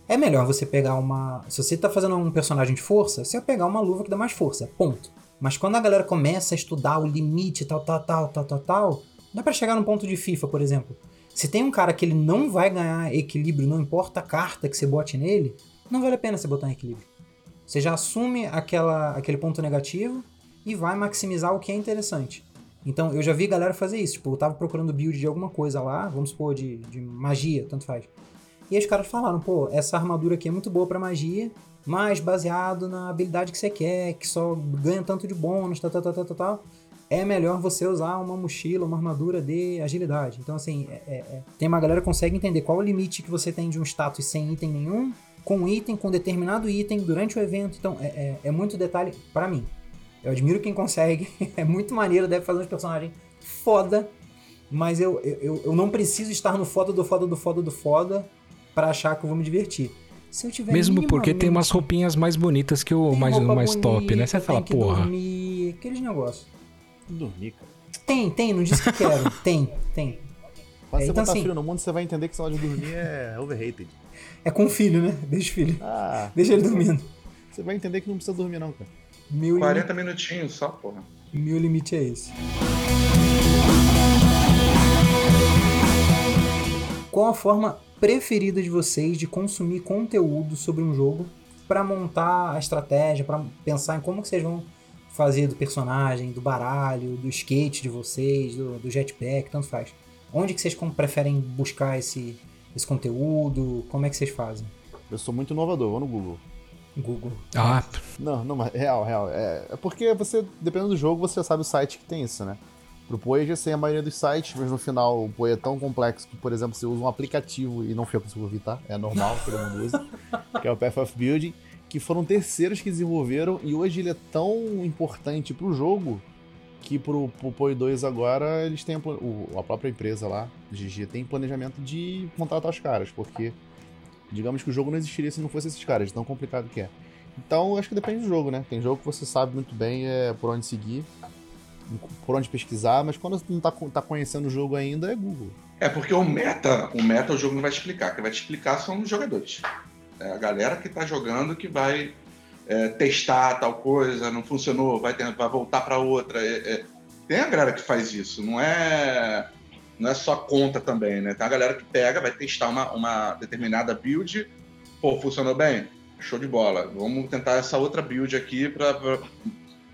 Speaker 1: é melhor você pegar uma... Se você tá fazendo um personagem de força, você vai pegar uma luva que dá mais força, ponto. Mas quando a galera começa a estudar o limite, tal, tal, tal, tal, tal, tal, dá para chegar num ponto de FIFA, por exemplo. Se tem um cara que ele não vai ganhar equilíbrio, não importa a carta que você bote nele, não vale a pena você botar em equilíbrio. Você já assume aquela, aquele ponto negativo e vai maximizar o que é interessante. Então, eu já vi galera fazer isso. Tipo, eu tava procurando build de alguma coisa lá, vamos supor, de, de magia, tanto faz. E aí os caras falaram, pô, essa armadura aqui é muito boa para magia, mas baseado na habilidade que você quer, que só ganha tanto de bônus, tal, tal, tal, tal, tal, é melhor você usar uma mochila, uma armadura de agilidade. Então, assim, é, é, é. tem uma galera que consegue entender qual o limite que você tem de um status sem item nenhum com item, com determinado item durante o evento. Então, é, é, é muito detalhe para mim. Eu admiro quem consegue, [LAUGHS] é muito maneiro, deve fazer uns personagens foda, mas eu, eu, eu não preciso estar no foda do foda do foda do foda para achar que eu vou me divertir.
Speaker 2: Se eu tiver Mesmo porque tem umas roupinhas mais bonitas que o mais, mais bonita, top, né? Você fala, porra.
Speaker 1: Dormir, aqueles negócios.
Speaker 4: Dormir, cara.
Speaker 1: Tem, tem, não disse que quero. [LAUGHS] tem, tem.
Speaker 4: Quando é, você então, botar assim, frio no mundo, você vai entender que essa hora de dormir é [LAUGHS] overrated.
Speaker 1: É com o filho, né? Deixa o filho. Ah, Deixa ele dormindo.
Speaker 4: Você vai entender que não precisa dormir, não, cara.
Speaker 3: Meu 40 lim... minutinhos só, porra.
Speaker 1: Meu limite é esse. Qual a forma preferida de vocês de consumir conteúdo sobre um jogo para montar a estratégia, para pensar em como que vocês vão fazer do personagem, do baralho, do skate de vocês, do, do jetpack, tanto faz. Onde que vocês preferem buscar esse, esse conteúdo? Como é que vocês fazem?
Speaker 4: Eu sou muito inovador, vou no Google.
Speaker 1: Google.
Speaker 2: Ah.
Speaker 4: Não, não, mas real, real. É, é porque você, dependendo do jogo, você já sabe o site que tem isso, né? Pro Poe já sei a maioria dos sites, mas no final o Poe é tão complexo que, por exemplo, você usa um aplicativo, e não que desenvolvi, tá? É normal, todo mundo usa, [LAUGHS] que é o Path of Building, que foram terceiros que desenvolveram, e hoje ele é tão importante pro jogo que pro, pro Poi 2 agora eles têm o, a própria empresa lá, GG, tem planejamento de contratar os caras, porque digamos que o jogo não existiria se não fosse esses caras, tão complicado que é. Então acho que depende do jogo, né? Tem jogo que você sabe muito bem é, por onde seguir, por onde pesquisar, mas quando você não tá, tá conhecendo o jogo ainda é Google.
Speaker 3: É porque o meta, o meta o jogo não vai explicar, quem vai te explicar são os jogadores. É a galera que tá jogando que vai é, testar tal coisa, não funcionou, vai, ter, vai voltar para outra. É, é, tem a galera que faz isso, não é não é só conta também, né? Tem a galera que pega, vai testar uma, uma determinada build, pô, funcionou bem, show de bola. Vamos tentar essa outra build aqui para,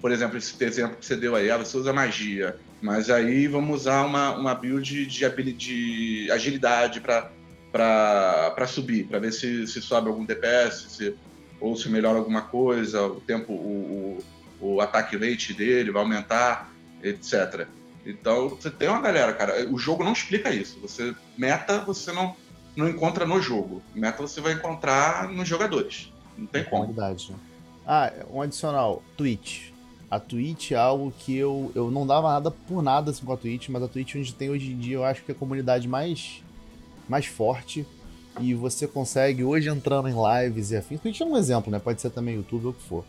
Speaker 3: por exemplo, esse exemplo que você deu aí, ah, você usa magia, mas aí vamos usar uma, uma build de, de agilidade para subir, para ver se, se sobe algum DPS, se ou se melhora alguma coisa, o tempo, o, o, o ataque rate dele vai aumentar, etc. Então você tem uma galera, cara. O jogo não explica isso. Você meta você não, não encontra no jogo. Meta você vai encontrar nos jogadores. Não tem como.
Speaker 4: Verdade. Né? Ah, um adicional, Twitch. A Twitch é algo que eu, eu não dava nada por nada assim, com a Twitch, mas a Twitch onde tem hoje em dia eu acho que é a comunidade mais, mais forte e você consegue, hoje entrando em lives e afins, Twitch é um exemplo, né? Pode ser também YouTube ou o que for.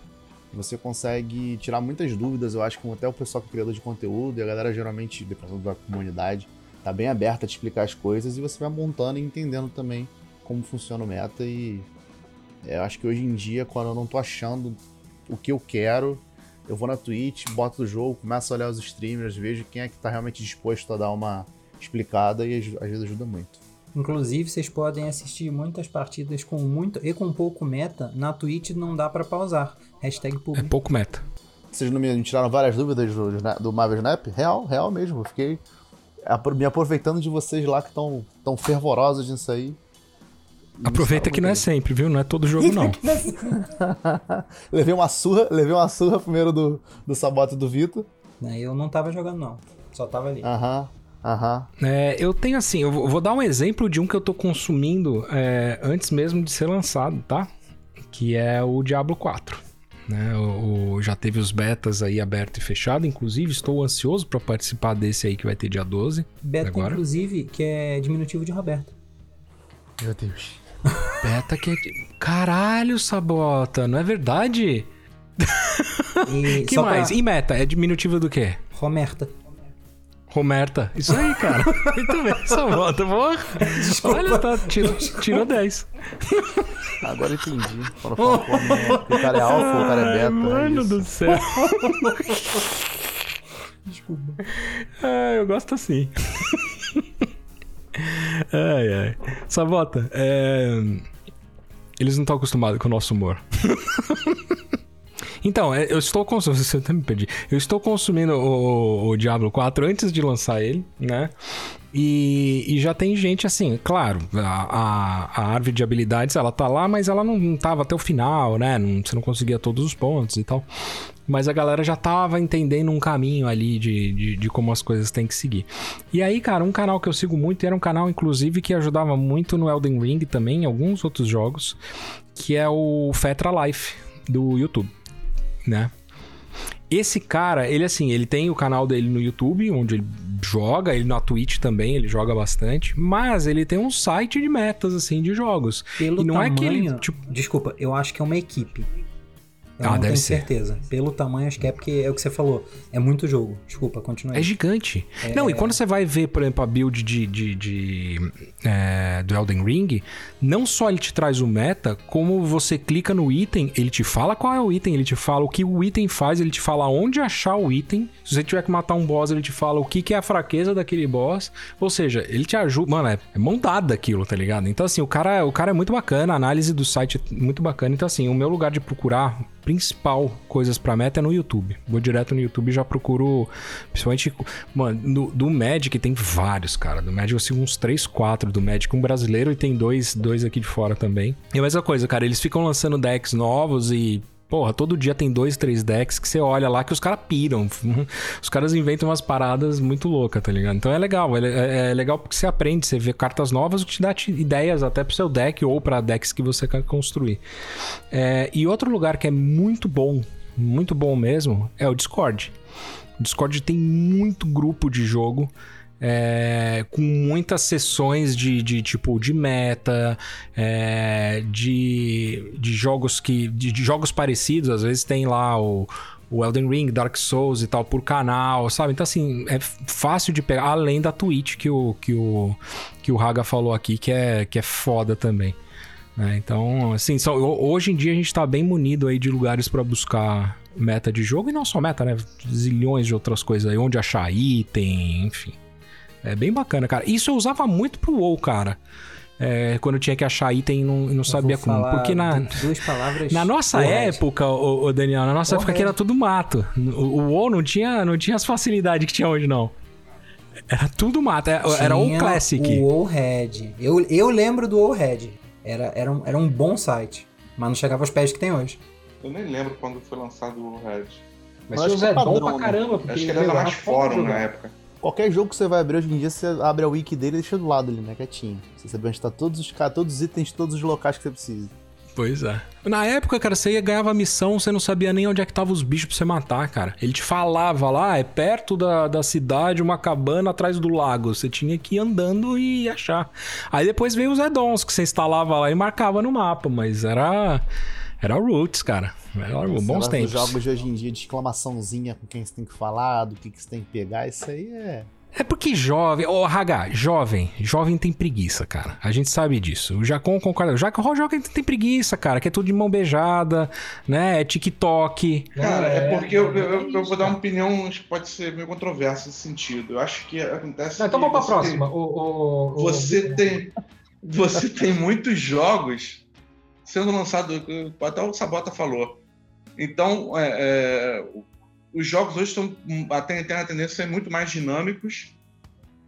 Speaker 4: Você consegue tirar muitas dúvidas, eu acho, com até o pessoal que é criador de conteúdo, e a galera geralmente, dependendo da comunidade, tá bem aberta a te explicar as coisas e você vai montando e entendendo também como funciona o meta e É, eu acho que hoje em dia, quando eu não tô achando o que eu quero, eu vou na Twitch, boto o jogo, começo a olhar os streamers, vejo quem é que tá realmente disposto a dar uma explicada e às vezes ajuda muito.
Speaker 1: Inclusive, vocês podem assistir muitas partidas com muito e com pouco meta. Na Twitch não dá para pausar. Hashtag
Speaker 2: É
Speaker 1: public.
Speaker 2: pouco meta.
Speaker 4: Vocês não me tiraram várias dúvidas do, do Marvel Snap? Real, real mesmo. Eu fiquei me aproveitando de vocês lá que estão tão fervorosos nisso aí.
Speaker 2: Aproveita que não é sempre, viu? Não é todo jogo, não. [LAUGHS] [LAUGHS]
Speaker 4: levei uma surra, levei uma surra primeiro do, do Sabota e do Vitor.
Speaker 1: Né, Eu não tava jogando, não. Só tava ali.
Speaker 4: Aham, aham.
Speaker 2: É, eu tenho assim, eu vou dar um exemplo de um que eu tô consumindo é, antes mesmo de ser lançado, tá? Que é o Diablo 4. Né? O, o- já teve os betas aí aberto e fechado, inclusive estou ansioso pra participar desse aí que vai ter dia 12.
Speaker 1: Beta,
Speaker 2: Agora?
Speaker 1: inclusive, que é diminutivo de Roberto.
Speaker 4: Meu Deus.
Speaker 2: Beta que é. Caralho, Sabota, não é verdade? [LAUGHS]
Speaker 1: E
Speaker 2: que mais?
Speaker 1: Pra...
Speaker 2: E meta? É diminutivo do quê?
Speaker 1: Romerta.
Speaker 2: Romerta. Isso aí, cara. [LAUGHS] Muito bem, Sabota. Porra. Olha, tá, tirou, tirou 10.
Speaker 4: Agora eu entendi. Quando fala como [LAUGHS] o cara é alfa, o cara é beta. é
Speaker 2: Mano
Speaker 4: isso.
Speaker 2: do céu. Desculpa. Ah, eu gosto assim. Ai, ai. Sabota, é... eles não estão acostumados com o nosso humor. Então, é, eu estou consumindo. Você até me perdi. Eu estou consumindo o, o Diablo 4 antes de lançar ele, né? E, e já tem gente assim, claro, a, a, a árvore de habilidades ela tá lá, mas ela não, não tava até o final, né? Não, você não conseguia todos os pontos e tal. Mas a galera já tava entendendo um caminho ali de, de, de como as coisas têm que seguir. E aí, cara, um canal que eu sigo muito, e era um canal, inclusive, que ajudava muito no Elden Ring também, em alguns outros jogos, que é o Fetra Life, do YouTube né? Esse cara, ele assim, ele tem o canal dele no YouTube, onde ele joga, ele na Twitch também, ele joga bastante, mas ele tem um site de metas, assim, de jogos.
Speaker 1: Pelo
Speaker 2: E não é
Speaker 1: tamanho...
Speaker 2: que ele, tipo-
Speaker 1: Desculpa, eu acho que é uma equipe. Eu
Speaker 2: Ah,
Speaker 1: não
Speaker 2: deve
Speaker 1: tenho
Speaker 2: ser.
Speaker 1: certeza. Pelo tamanho, acho que é porque é o que você falou. É muito jogo. Desculpa, continua aí.
Speaker 2: É gigante. Não, e quando você vai ver, por exemplo, a build de, de, de, é, do Elden Ring, não só ele te traz o meta, como você clica no item, ele te fala qual é o item, ele te fala o que o item faz, ele te fala onde achar o item. Se você tiver que matar um boss, ele te fala o que, que é a fraqueza daquele boss. Ou seja, ele te ajuda. Mano, é, é montado aquilo, tá ligado? Então, assim, o cara, o cara é muito bacana, a análise do site é muito bacana. Então, assim, o meu lugar de procurar principal coisas pra meta é no YouTube. Vou direto no YouTube e já procuro, principalmente, mano, do, do Magic tem vários, cara. Do Magic eu sigo uns 3, 4 do Magic, um brasileiro e tem dois, dois aqui de fora também. E a mesma coisa, cara, eles ficam lançando decks novos e Porra, todo dia tem dois, três decks que você olha lá que os caras piram. [LAUGHS] Os caras inventam umas paradas muito loucas, tá ligado? Então é legal. É, é- legal porque você aprende, você vê cartas novas, o que te dá ideias até pro seu deck ou pra decks que você quer construir. É, e outro lugar que é muito bom, muito bom mesmo, é o Discord. O Discord tem muito grupo de jogo. É, com muitas sessões de, de tipo de meta, é, de, de jogos que. De, de jogos parecidos, às vezes tem lá o, o Elden Ring, Dark Souls e tal, por canal, sabe? Então, assim, é fácil de pegar, além da Twitch que o, que o, que o Haga falou aqui, que é, que é foda também. né? Então, assim, só- ho- hoje em dia a gente tá bem munido aí de lugares pra buscar meta de jogo, e não só meta, né? Zilhões de outras coisas aí, onde achar item, enfim. É bem bacana, cara. Isso eu usava muito pro WoW, cara. É, quando eu tinha que achar item e não, não sabia
Speaker 1: vou
Speaker 2: como. Porque na,
Speaker 1: du- Duas palavras.
Speaker 2: na nossa época, ô, ô, Daniel, na nossa época aqui era tudo mato. O, o WoW não tinha, não tinha as facilidades que tinha hoje, não. Era tudo mato. Era, era o
Speaker 1: Tinha
Speaker 2: Classic.
Speaker 1: O Wallhead. Eu, eu lembro do Wallhead. Era, era, um, era um bom site. Mas não chegava aos pés que tem hoje.
Speaker 3: Eu nem lembro quando foi lançado o Red.
Speaker 5: Mas o
Speaker 4: que é
Speaker 5: Zé
Speaker 4: padrão,
Speaker 5: Dom pra
Speaker 4: né?
Speaker 5: caramba, porque
Speaker 3: Acho que
Speaker 5: ele
Speaker 3: era mais fórum na época.
Speaker 4: Qualquer jogo que você vai abrir hoje em dia, você abre a wiki dele e deixa do lado ali, né? Quietinho. Você sabe onde tá todos os caras, todos os itens, todos os locais que você precisa.
Speaker 2: Pois é. Na época, cara, você ia ganhava missão, você não sabia nem onde é que tava os bichos pra você matar, cara. Ele te falava lá, é perto da, da cidade, uma cabana atrás do lago. Você tinha que ir andando e achar. Aí depois veio os addons que você instalava lá e marcava no mapa, mas era. Era roots, cara. Era
Speaker 4: Esse
Speaker 2: bons tempos.
Speaker 4: jogos de hoje em dia de exclamaçãozinha com quem você tem que falar, do que, que você tem que pegar, isso aí é.
Speaker 2: É porque jovem, ô H, jovem, jovem tem preguiça, cara. A gente sabe disso. O Jacon concorda. O Jacon jovem tem preguiça, cara, que é tudo de mão beijada, né? É TikTok.
Speaker 3: Cara, é porque eu, eu, eu vou dar uma opinião que pode ser meio controversa nesse sentido. Eu acho que acontece.
Speaker 5: Não, então vamos pra próxima.
Speaker 3: tem-
Speaker 5: O, o- o-
Speaker 3: Você tem. Você tem muitos jogos sendo lançados, até o Sabota falou. Então, é, é, os jogos hoje estão têm a tendência a ser muito mais dinâmicos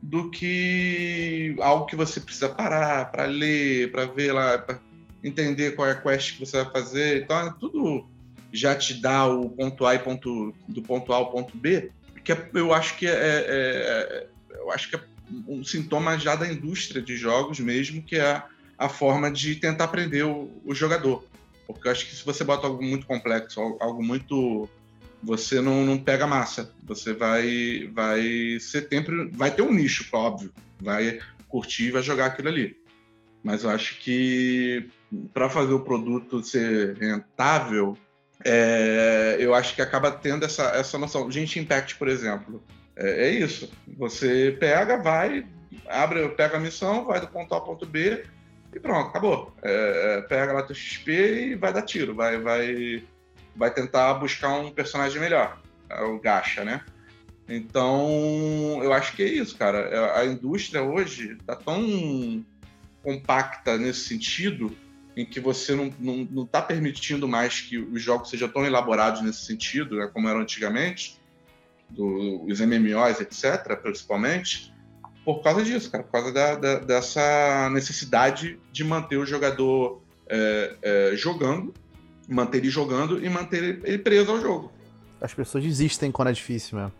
Speaker 3: do que algo que você precisa parar para ler, para ver lá, para entender qual é a quest que você vai fazer. Então, é tudo já te dá o ponto A e ponto, do ponto A ao ponto B, que é- eu acho que é, é- é- eu acho que é um sintoma já da indústria de jogos mesmo, que é a, a forma de tentar prender o, o jogador. Porque eu acho que se você bota algo muito complexo, al- algo muito. Você não, não pega massa. Você vai, vai ser sempre. Vai ter um nicho, óbvio. Vai curtir e vai jogar aquilo ali. Mas eu acho que para fazer o produto ser rentável, é, eu acho que acaba tendo essa, essa noção. Gente Impact, por exemplo, é, é isso. Você pega, vai, abre, pega a missão, vai do ponto A ao ponto B e pronto, acabou. É, é, pega lá teu XP e vai dar tiro, vai, vai, vai tentar buscar um personagem melhor, é o gacha, né? Então, eu acho que é isso, cara. É, A indústria hoje tá tão compacta nesse sentido em que você não, não, não tá permitindo mais que os jogos sejam tão elaborados nesse sentido, né, como eram antigamente, do, os MMOs, etc., principalmente, por causa disso, cara, por causa da, da- dessa necessidade de manter o jogador é, é, jogando, manter ele jogando e manter ele- preso ao jogo.
Speaker 4: As pessoas desistem quando é difícil mesmo.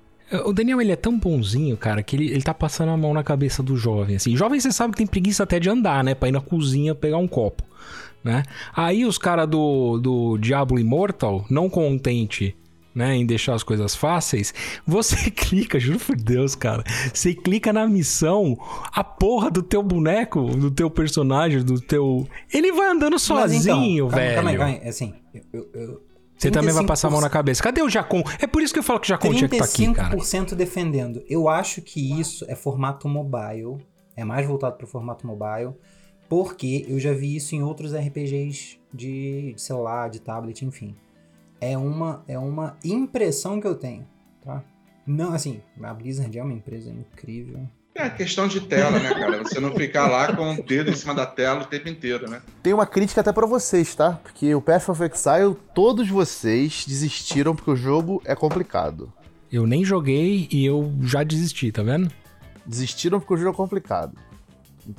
Speaker 2: O Daniel, ele é tão bonzinho, cara, que ele, ele tá passando a mão na cabeça do jovem, assim. Jovem, você sabe que tem preguiça até de andar, né? Pra ir na cozinha pegar um copo, né? Aí os caras do, do Diablo Immortal, não contente, né, em deixar as coisas fáceis, você [LAUGHS] clica, juro por Deus, cara, você clica na missão, a porra do teu boneco, do teu personagem, do teu... Ele vai andando
Speaker 1: Mas
Speaker 2: sozinho,
Speaker 1: então,
Speaker 2: velho.
Speaker 1: Calma calma. Assim, eu- eu-
Speaker 2: Você também vai passar a mão na
Speaker 1: 35%.
Speaker 2: cabeça. Cadê o Jacon? É por isso que eu falo que o Jacon tinha que estar aqui, cara.
Speaker 1: 35% defendendo. Eu acho que isso é formato mobile. É mais voltado para o formato mobile. Porque eu já vi isso em outros RPGs de, de celular, de tablet, enfim. É uma, é uma impressão que eu tenho, tá? Não, assim, a Blizzard é uma empresa incrível.
Speaker 3: É questão de tela, né, cara? Você não ficar lá com o dedo em cima da tela o tempo inteiro, né?
Speaker 4: Tem uma crítica até pra vocês, tá? Porque o Path of Exile, todos vocês desistiram porque o jogo é complicado.
Speaker 2: Eu nem joguei e eu já desisti, tá vendo?
Speaker 4: Desistiram porque o jogo é complicado.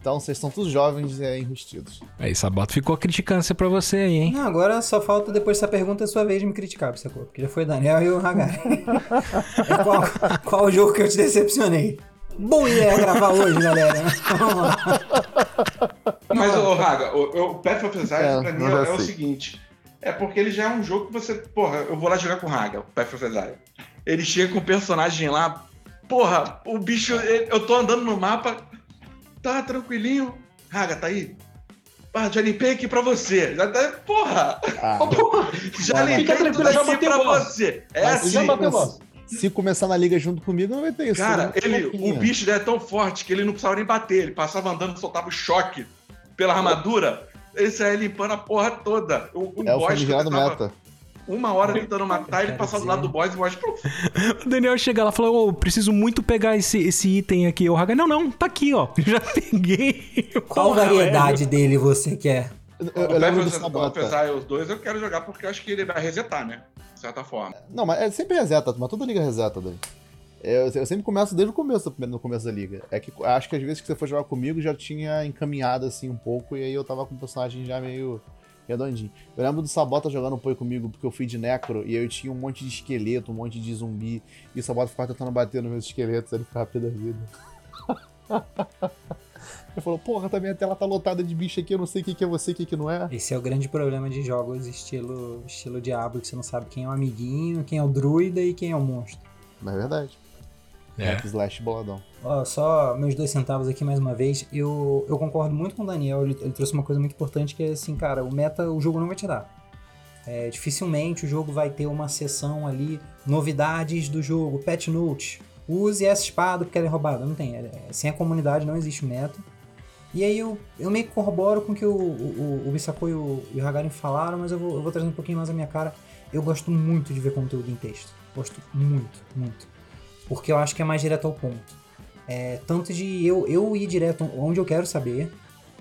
Speaker 4: Então vocês são todos jovens e é, enrustidos.
Speaker 2: Aí, Sabato, ficou a criticância pra você aí, hein?
Speaker 1: Não, agora só falta depois dessa pergunta a sua vez de me criticar, sacou? Porque já foi o Daniel e o Hagar. [LAUGHS] É qual, qual o jogo que eu te decepcionei? Boa ideia gravar hoje, galera. [LAUGHS] Vamos lá.
Speaker 3: Mas, ô Raga, o, Path of Exile,
Speaker 4: É,
Speaker 3: pra mim, é, é o
Speaker 4: sei.
Speaker 3: seguinte. É porque ele já é um jogo que você... Porra, eu vou lá jogar com o Raga, o Path of Exile. Ele chega com o personagem lá... Porra, o bicho... ele- eu tô andando no mapa... Tá tranquilinho. Raga, tá aí? Ah, já limpei aqui pra você. Já tá... Porra!
Speaker 4: Ah, [LAUGHS]
Speaker 3: Já
Speaker 4: Não, não.
Speaker 3: limpei
Speaker 5: Fica
Speaker 3: tudo
Speaker 5: tranquilo, já
Speaker 3: aqui
Speaker 5: bateu
Speaker 3: pra você. É
Speaker 4: Mas
Speaker 3: assim.
Speaker 5: já bateu
Speaker 4: se começar na liga junto comigo, não vai ter isso.
Speaker 3: Cara,
Speaker 4: né?
Speaker 3: ele, o bicho é tão forte que ele não precisava nem bater. Ele passava andando, soltava o choque pela armadura. Ele saía limpando a porra toda. O, o
Speaker 4: É o famigerado
Speaker 3: tava
Speaker 4: meta.
Speaker 3: Uma hora tentando matar, ele passava do lado do boss e o boss...
Speaker 2: O Daniel chega lá e fala: Ô, preciso muito pegar esse, esse item aqui. O Haga, não, não, tá aqui, ó. [LAUGHS] Já peguei.
Speaker 1: Qual
Speaker 2: Porra,
Speaker 1: variedade dele você quer?
Speaker 4: Eu, eu lembro do.
Speaker 3: Exile, os dois eu quero jogar porque eu acho que ele vai resetar, né? De certa forma.
Speaker 4: Não, mas é sempre reseta, mas toda liga reseta, Dani. Eu, eu sempre começo desde o começo, no começo da liga. É que acho que às vezes que você for jogar comigo já tinha encaminhado assim um pouco, e aí eu tava com o personagem já meio redondinho. Eu lembro do Sabota jogando pouco comigo, porque eu fui de necro, e eu tinha um monte de esqueleto, um monte de zumbi, e o Sabota ficava tentando bater nos meus esqueletos, ele ficava pé da vida. [LAUGHS] Ele falou, porra, também a tela tá lotada de bicho aqui, eu não sei o que, que é você, o que, que não é.
Speaker 1: Esse é o grande problema de jogos estilo, estilo Diablo, que você não sabe quem é o amiguinho, quem é o druida e quem é o monstro.
Speaker 4: Mas é verdade.
Speaker 2: É.
Speaker 4: Hack slash boladão.
Speaker 1: Ó, só meus dois centavos aqui mais uma vez. Eu, eu concordo muito com o Daniel, ele, ele trouxe uma coisa muito importante que é assim, cara, o meta o jogo não vai te dar. É, dificilmente o jogo vai ter uma seção ali, novidades do jogo, patch note. use essa espada porque ela é roubada. Não tem. É, é, sem a comunidade não existe meta. E aí eu, eu meio que corroboro com o que o, o, o Bissako e o, e o Hagarin falaram, mas eu vou, eu vou trazer um pouquinho mais a minha cara. Eu gosto muito de ver conteúdo em texto. Gosto muito, muito. Porque eu acho que é mais direto ao ponto. É, tanto de eu, eu ir direto onde eu quero saber.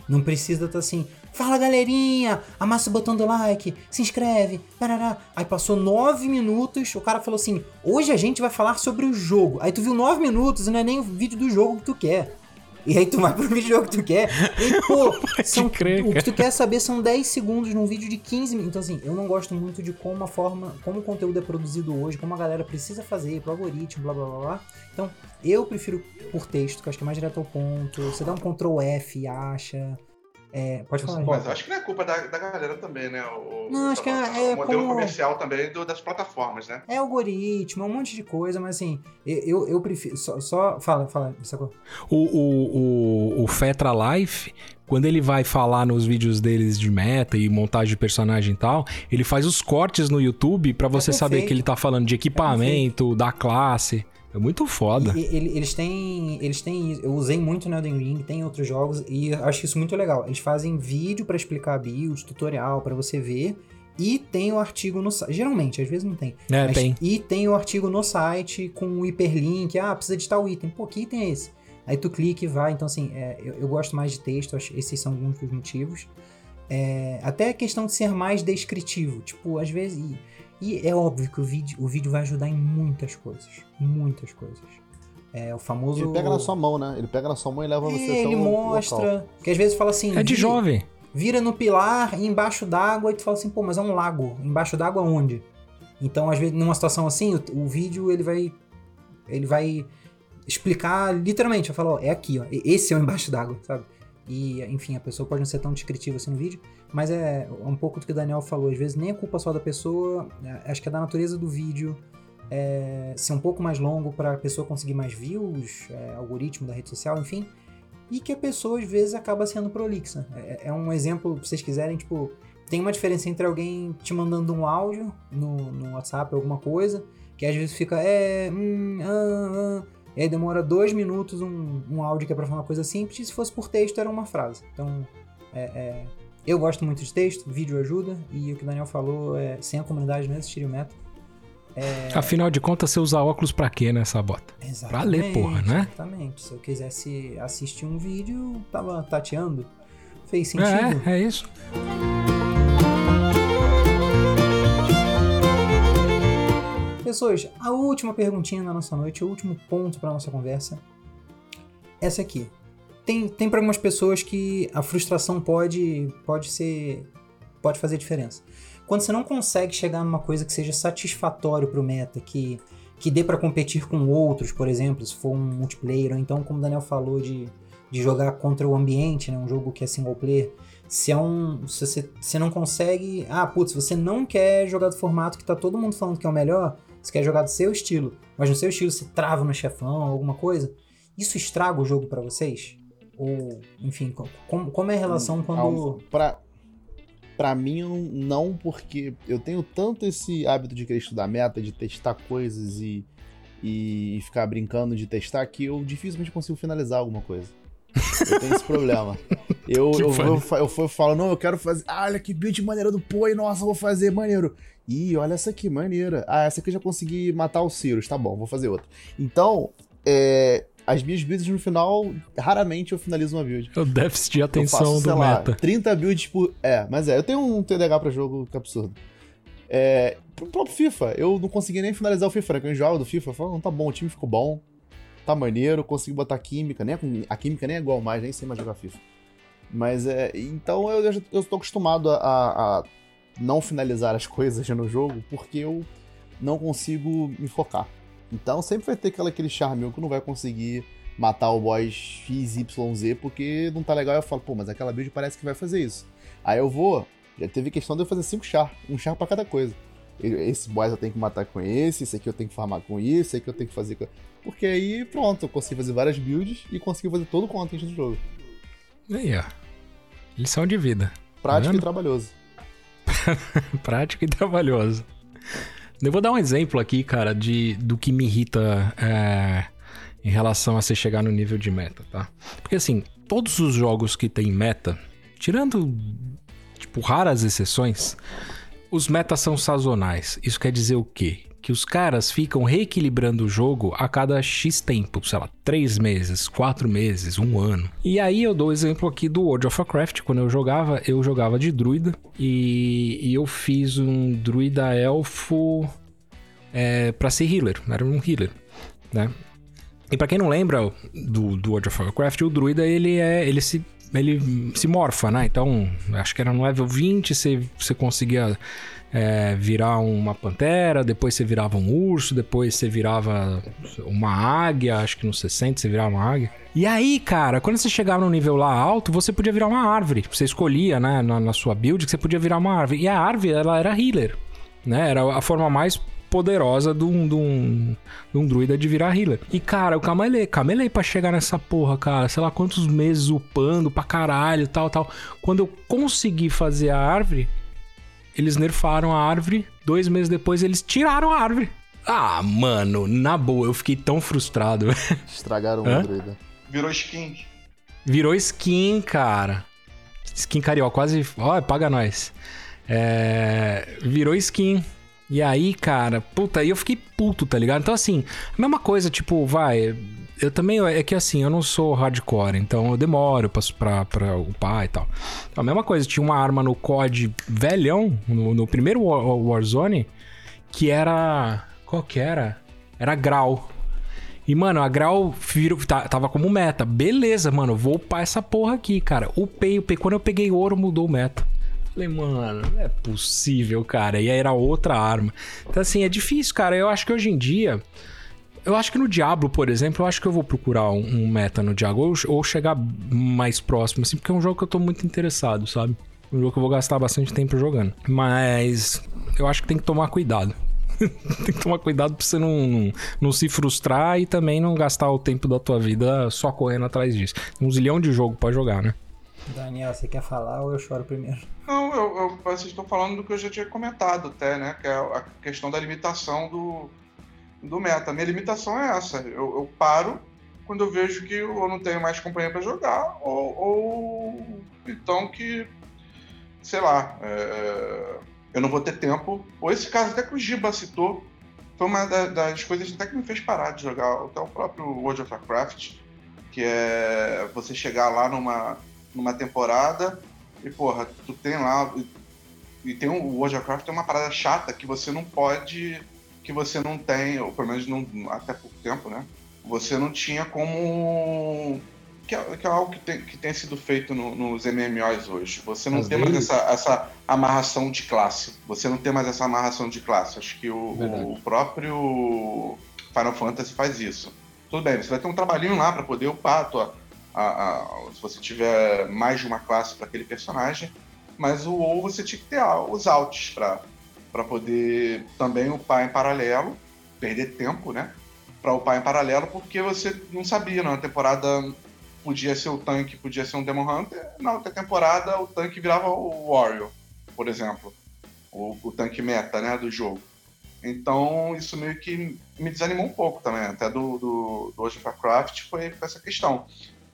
Speaker 1: Não precisa estar assim, fala galerinha, amassa o botão do like, se inscreve, parará. Aí passou nove minutos, o cara falou assim: hoje a gente vai falar sobre o jogo. Aí tu viu nove minutos e não é nem o vídeo do jogo que tu quer. E aí tu vai pro vídeo que tu quer. E, pô, [LAUGHS] são,
Speaker 2: crer,
Speaker 1: o que tu quer saber são 10 segundos num vídeo de 15 minutos. Então, assim, eu não gosto muito de como a forma, como o conteúdo é produzido hoje, como a galera precisa fazer pro algoritmo, blá blá blá blá. Então, eu prefiro por texto, que eu acho que é mais direto ao ponto. Você dá um Ctrl F e acha. É, pode falar.
Speaker 3: Mas acho que não é culpa da, da galera também, né? O,
Speaker 1: não, acho que é,
Speaker 3: é o modelo como... comercial também do, das plataformas, né?
Speaker 1: É algoritmo, é um monte de coisa, mas assim, eu, eu prefiro. Só, só fala, fala, sacou?
Speaker 2: O, o, o, o Fetra Life, quando ele vai falar nos vídeos deles de meta e montagem de personagem e tal, ele faz os cortes no YouTube para você é saber que ele tá falando de equipamento, é da classe. É muito foda.
Speaker 1: E, e, eles têm. Eles têm. Eu usei muito no Elden Ring, tem outros jogos, e acho isso muito legal. Eles fazem vídeo para explicar a BIOS, tutorial para você ver. E tem o artigo no site. Geralmente, às vezes não tem.
Speaker 2: É, mas, tem.
Speaker 1: E tem o artigo no site com o hiperlink. Ah, precisa de tal item. Pô, que item é esse? Aí tu clica e vai. Então, assim, é, eu, eu, gosto mais de texto. Esses são alguns dos motivos. É, até a questão de ser mais descritivo. Tipo, às vezes. E é óbvio que o vídeo, o vídeo vai ajudar em muitas coisas. Muitas coisas. É o famoso.
Speaker 4: Ele pega na sua mão, né? Ele pega na sua mão e leva é, você
Speaker 1: Ele mostra. Local. Que às vezes fala assim.
Speaker 2: É de vira, jovem.
Speaker 1: Vira no pilar embaixo d'água e tu fala assim, pô, mas é um lago. Embaixo d'água onde? Então, às vezes, numa situação assim, o, o vídeo ele vai. Ele vai explicar literalmente. Vai falar, ó, é aqui, ó. Esse é o embaixo d'água, sabe? E, enfim, a pessoa pode não ser tão descritiva assim no vídeo, mas é um pouco do que o Daniel falou. Às vezes nem é culpa só da pessoa, é, acho que é da natureza do vídeo é, ser um pouco mais longo para a pessoa conseguir mais views, é, algoritmo da rede social, enfim. E que a pessoa às vezes acaba sendo prolixa. É, é um exemplo, se vocês quiserem, tipo, tem uma diferença entre alguém te mandando um áudio no, no WhatsApp, alguma coisa, que às vezes fica, é, hum, ah, ah, e aí demora dois minutos um, um áudio que é pra falar uma coisa simples, e se fosse por texto era uma frase. Então, é, é, eu gosto muito de texto, vídeo ajuda, e o que o Daniel falou é sem a comunidade não existiria o método.
Speaker 2: É... Afinal de contas, você usa óculos pra quê nessa bota?
Speaker 1: Exatamente.
Speaker 2: Pra ler, porra, né?
Speaker 1: Exatamente. Se eu quisesse assistir um vídeo, tava tateando. Fez sentido.
Speaker 2: É, é isso.
Speaker 1: Pessoas, a última perguntinha da nossa noite, o último ponto para nossa conversa. Essa aqui. Tem, tem para algumas pessoas que a frustração pode, pode ser. pode fazer diferença. Quando você não consegue chegar numa coisa que seja satisfatório pro meta, que, que dê para competir com outros, por exemplo, se for um multiplayer, ou então, como o Daniel falou, de, de jogar contra o ambiente, né, um jogo que é single player. Se é um. Se você, você não consegue. Ah, putz, você não quer jogar do formato que tá todo mundo falando que é o melhor, você quer jogar do seu estilo, mas no seu estilo você trava no chefão, alguma coisa, isso estraga o jogo para vocês? Ou, enfim, como, como é a relação hum, quando.
Speaker 4: Pra, pra mim, não, porque eu tenho tanto esse hábito de querer estudar meta, de testar coisas e, e ficar brincando de testar, que eu dificilmente consigo finalizar alguma coisa. Eu tenho esse problema. [LAUGHS] Eu, eu, vou, eu, eu falo, não, eu quero fazer. Ah, olha que build maneiro do Poi, nossa, vou fazer maneiro. Ih, olha essa aqui, maneira. Ah, essa aqui eu já consegui matar o Cirus, tá bom, vou fazer outra. Então, é, as minhas builds no final, raramente eu finalizo uma build.
Speaker 2: É o déficit de atenção faço, do
Speaker 4: lá,
Speaker 2: meta.
Speaker 4: 30 builds por. É, mas é, eu tenho um TDH pra jogo que é absurdo. É, pro próprio FIFA, eu não consegui nem finalizar o FIFA, né? Eu jogo do FIFA, eu falo, não, tá bom, o time ficou bom, tá maneiro, consegui botar química, nem a, química nem é igual mais, nem sei mais jogar FIFA. Mas é. Então eu, eu, eu tô acostumado a, a não finalizar as [LAUGHS] coisas no jogo porque eu não consigo me focar. Então sempre vai ter aquele, aquele charme que não vai conseguir matar o boss XYZ porque não tá legal. Eu falo, pô, mas aquela build parece que vai fazer isso. Aí eu vou. Já teve questão de eu fazer 5 char, um char para cada coisa. Esse boss eu tenho que matar com esse, esse aqui eu tenho que farmar com isso, esse aqui eu tenho que fazer com. Porque aí pronto, eu consigo fazer várias builds e consigo fazer todo o content do jogo.
Speaker 2: Aí, ó. Lição de vida.
Speaker 4: Prático tá e trabalhoso. [LAUGHS]
Speaker 2: Prático e trabalhoso. Eu vou dar um exemplo aqui, cara, de, do que me irrita é, em relação a você chegar no nível de meta, tá? Porque assim, todos os jogos que tem meta, tirando, tipo, raras exceções, os metas são sazonais. Isso quer dizer o quê? Que os caras ficam reequilibrando o jogo a cada X tempo, sei lá, três meses, quatro meses, um ano. E aí eu dou o exemplo aqui do World of Warcraft. Quando eu jogava, eu jogava de druida e, e eu fiz um druida elfo é, para ser healer. Era um healer, né? E pra quem não lembra do, do World of Warcraft, o druida ele é. ele se. ele se morfa, né? Então, acho que era no level 20, você, você conseguia é, virar uma pantera, depois você virava um urso, depois você virava uma águia, acho que no 60 você virava uma águia. E aí, cara, quando você chegava no nível lá alto, você podia virar uma árvore. Você escolhia, né, na, na sua build, que você podia virar uma árvore. E a árvore, ela era healer, né? Era a forma mais poderosa de um, de um, de um druida de virar healer. E, cara, eu camelei, camelei pra chegar nessa porra, cara. Sei lá quantos meses upando pra caralho, tal, tal. Quando eu consegui fazer a árvore, eles nerfaram a árvore. Dois meses depois, eles tiraram a árvore. Ah, mano, na boa, eu fiquei tão frustrado.
Speaker 4: Estragaram o druida.
Speaker 3: Virou skin.
Speaker 2: Virou skin, cara. Skin carioca, quase. Ó, paga nós. É... Virou skin. E aí, cara, puta, aí eu fiquei puto, tá ligado? Então, assim, a mesma coisa, tipo, vai. Eu também. É que assim, eu não sou hardcore, então eu demoro pra, pra, pra upar e tal. A mesma coisa, tinha uma arma no COD velhão, no, no primeiro War- Warzone, que era. Qual que era? Era Grau. E, mano, a Grau virou, tá- tava como meta. Beleza, mano, vou upar essa porra aqui, cara. Upei, upei. Quando eu peguei ouro, mudou o meta. Falei, mano, não é possível, cara. E aí era outra arma. Então, assim, é difícil, cara. Eu acho que hoje em dia. Eu acho que no Diablo, por exemplo, eu acho que eu vou procurar um, um meta no Diablo ou, ou chegar mais próximo, assim, porque é um jogo que eu tô muito interessado, sabe? Um jogo que eu vou gastar bastante tempo jogando. Mas eu acho que tem que tomar cuidado. [LAUGHS] tem que tomar cuidado pra você não, não, não se frustrar e também não gastar o tempo da tua vida só correndo atrás disso. Tem um zilhão de jogo pra jogar, né?
Speaker 1: Daniel, você quer falar ou eu choro primeiro?
Speaker 3: Não, eu, eu- vocês estão falando do que eu já tinha comentado até, né? Que é a questão da limitação do, do meta. Minha limitação é essa. Eu, eu paro quando eu vejo que eu não tenho mais companhia para jogar, ou, ou então que, sei lá, é, eu não vou ter tempo. Ou esse caso até que o Giba citou, foi uma da- das coisas até que me fez parar de jogar até o próprio World of Warcraft, que é você chegar lá numa, numa temporada e, porra, tu tem lá. E, tem o World of Warcraft tem uma parada chata que você não pode. Que você não tem, ou pelo menos não, até pouco tempo, né? Você não tinha como. Que é, que é algo que tem, que tem sido feito no- nos MMOs hoje. Você não
Speaker 5: Às
Speaker 3: tem mais essa, essa amarração de classe. Você não tem mais essa amarração de classe. Acho que o, o próprio Final Fantasy faz isso. Tudo bem, você vai ter um trabalhinho lá para poder upar a tua, a- a- se você tiver mais de uma classe para aquele personagem, mas o WoW você tinha que ter os alts para poder também upar em paralelo, perder tempo, né? Para upar em paralelo, porque você não sabia, na temporada podia ser o tanque, podia ser um Demon Hunter, na outra temporada o tanque virava o Warrior, por exemplo, o, o tanque meta, né, do jogo. Então, isso meio que me desanimou um pouco também, até do, do, do World of Warcraft foi essa questão.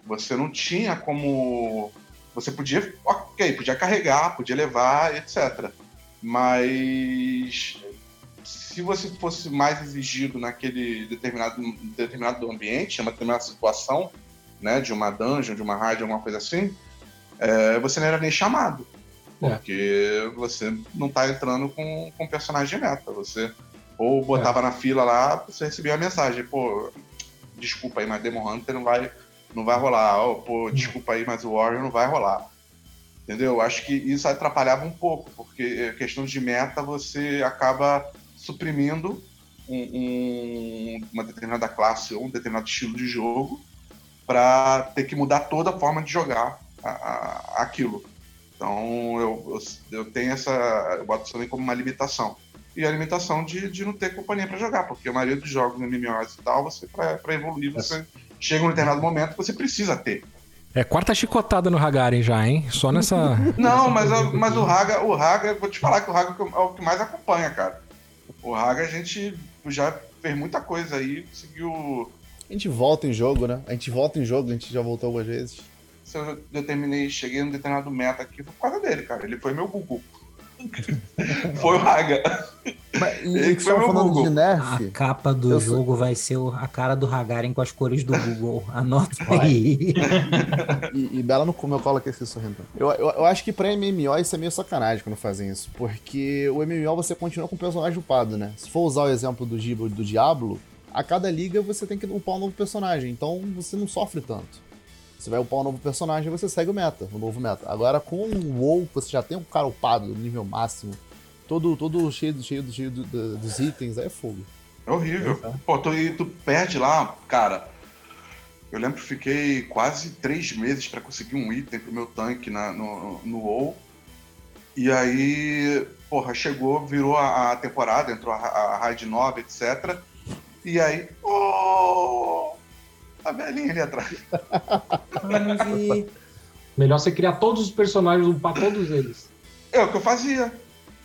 Speaker 3: Você não tinha como. Você podia. Ok, podia carregar, podia levar, etc. Mas. Se você fosse mais exigido naquele determinado, determinado ambiente, uma determinada situação, né, de uma dungeon, de uma raid, alguma coisa assim, é, você não era nem chamado.
Speaker 5: É.
Speaker 3: Porque você não tá entrando com, com personagem meta. Você ou botava na fila lá, você recebia a mensagem, pô, desculpa aí, mas Demon Hunter não vai, não vai rolar. Ou, pô, desculpa aí, mas o Warrior não vai rolar. Entendeu? Acho que isso atrapalhava um pouco, porque a questão de meta você acaba suprimindo um- um- uma determinada classe ou um determinado estilo de jogo para ter que mudar toda a forma de jogar a- a- aquilo. Então eu, eu, eu tenho essa. Eu boto isso também como uma limitação. E a limitação de, de não ter companhia para jogar, porque a maioria dos jogos MMOs e tal, você para evoluir, você chega um determinado momento que você precisa ter.
Speaker 2: É quarta chicotada no Hagaren já, hein? Só nessa. [LAUGHS]
Speaker 3: Não, mas, a- mas o Raga, o Raga, vou te falar que o Raga é o que mais acompanha, cara. O Haga a gente já fez muita coisa aí, conseguiu.
Speaker 4: A gente volta em jogo, né? A gente volta em jogo, a gente já voltou algumas vezes.
Speaker 3: Se eu determinei, cheguei num determinado meta aqui, foi por causa dele, cara. Ele foi meu Gugu. Foi o Haga.
Speaker 4: Mas, e
Speaker 3: Ele foi meu
Speaker 4: falando
Speaker 3: Google.
Speaker 4: de
Speaker 1: A
Speaker 4: nerf,
Speaker 1: capa do
Speaker 4: Eu
Speaker 1: jogo vai ser a cara do Hagaren com as cores do Google. [LAUGHS] Anota
Speaker 5: Vai.
Speaker 1: aí.
Speaker 4: e, e Bela no meu colo aqui, esse sorrindo. Eu, eu, eu acho que pra MMO isso é meio sacanagem quando fazem isso. Porque o MMO você continua com o personagem upado, né? Se for usar o exemplo do Giba do Diablo, a cada liga você tem que upar um novo personagem. Então você não sofre tanto. Você vai upar um novo personagem e você segue o meta, o novo meta. Agora com o WoW, você já tem um cara upado no nível máximo, todo, todo cheio, cheio, cheio do- do- dos itens, aí é fogo.
Speaker 3: É horrível. Pô, tu, tu perde lá, cara. Eu lembro que fiquei quase três meses pra conseguir um item pro meu tanque na, no, no WoW. E aí, porra, chegou, virou a, a temporada, entrou a, a raid nova, etc. E aí, oh, a velhinha ali atrás. [LAUGHS]
Speaker 5: Melhor você criar todos os personagens, upar todos eles.
Speaker 3: É o que eu fazia.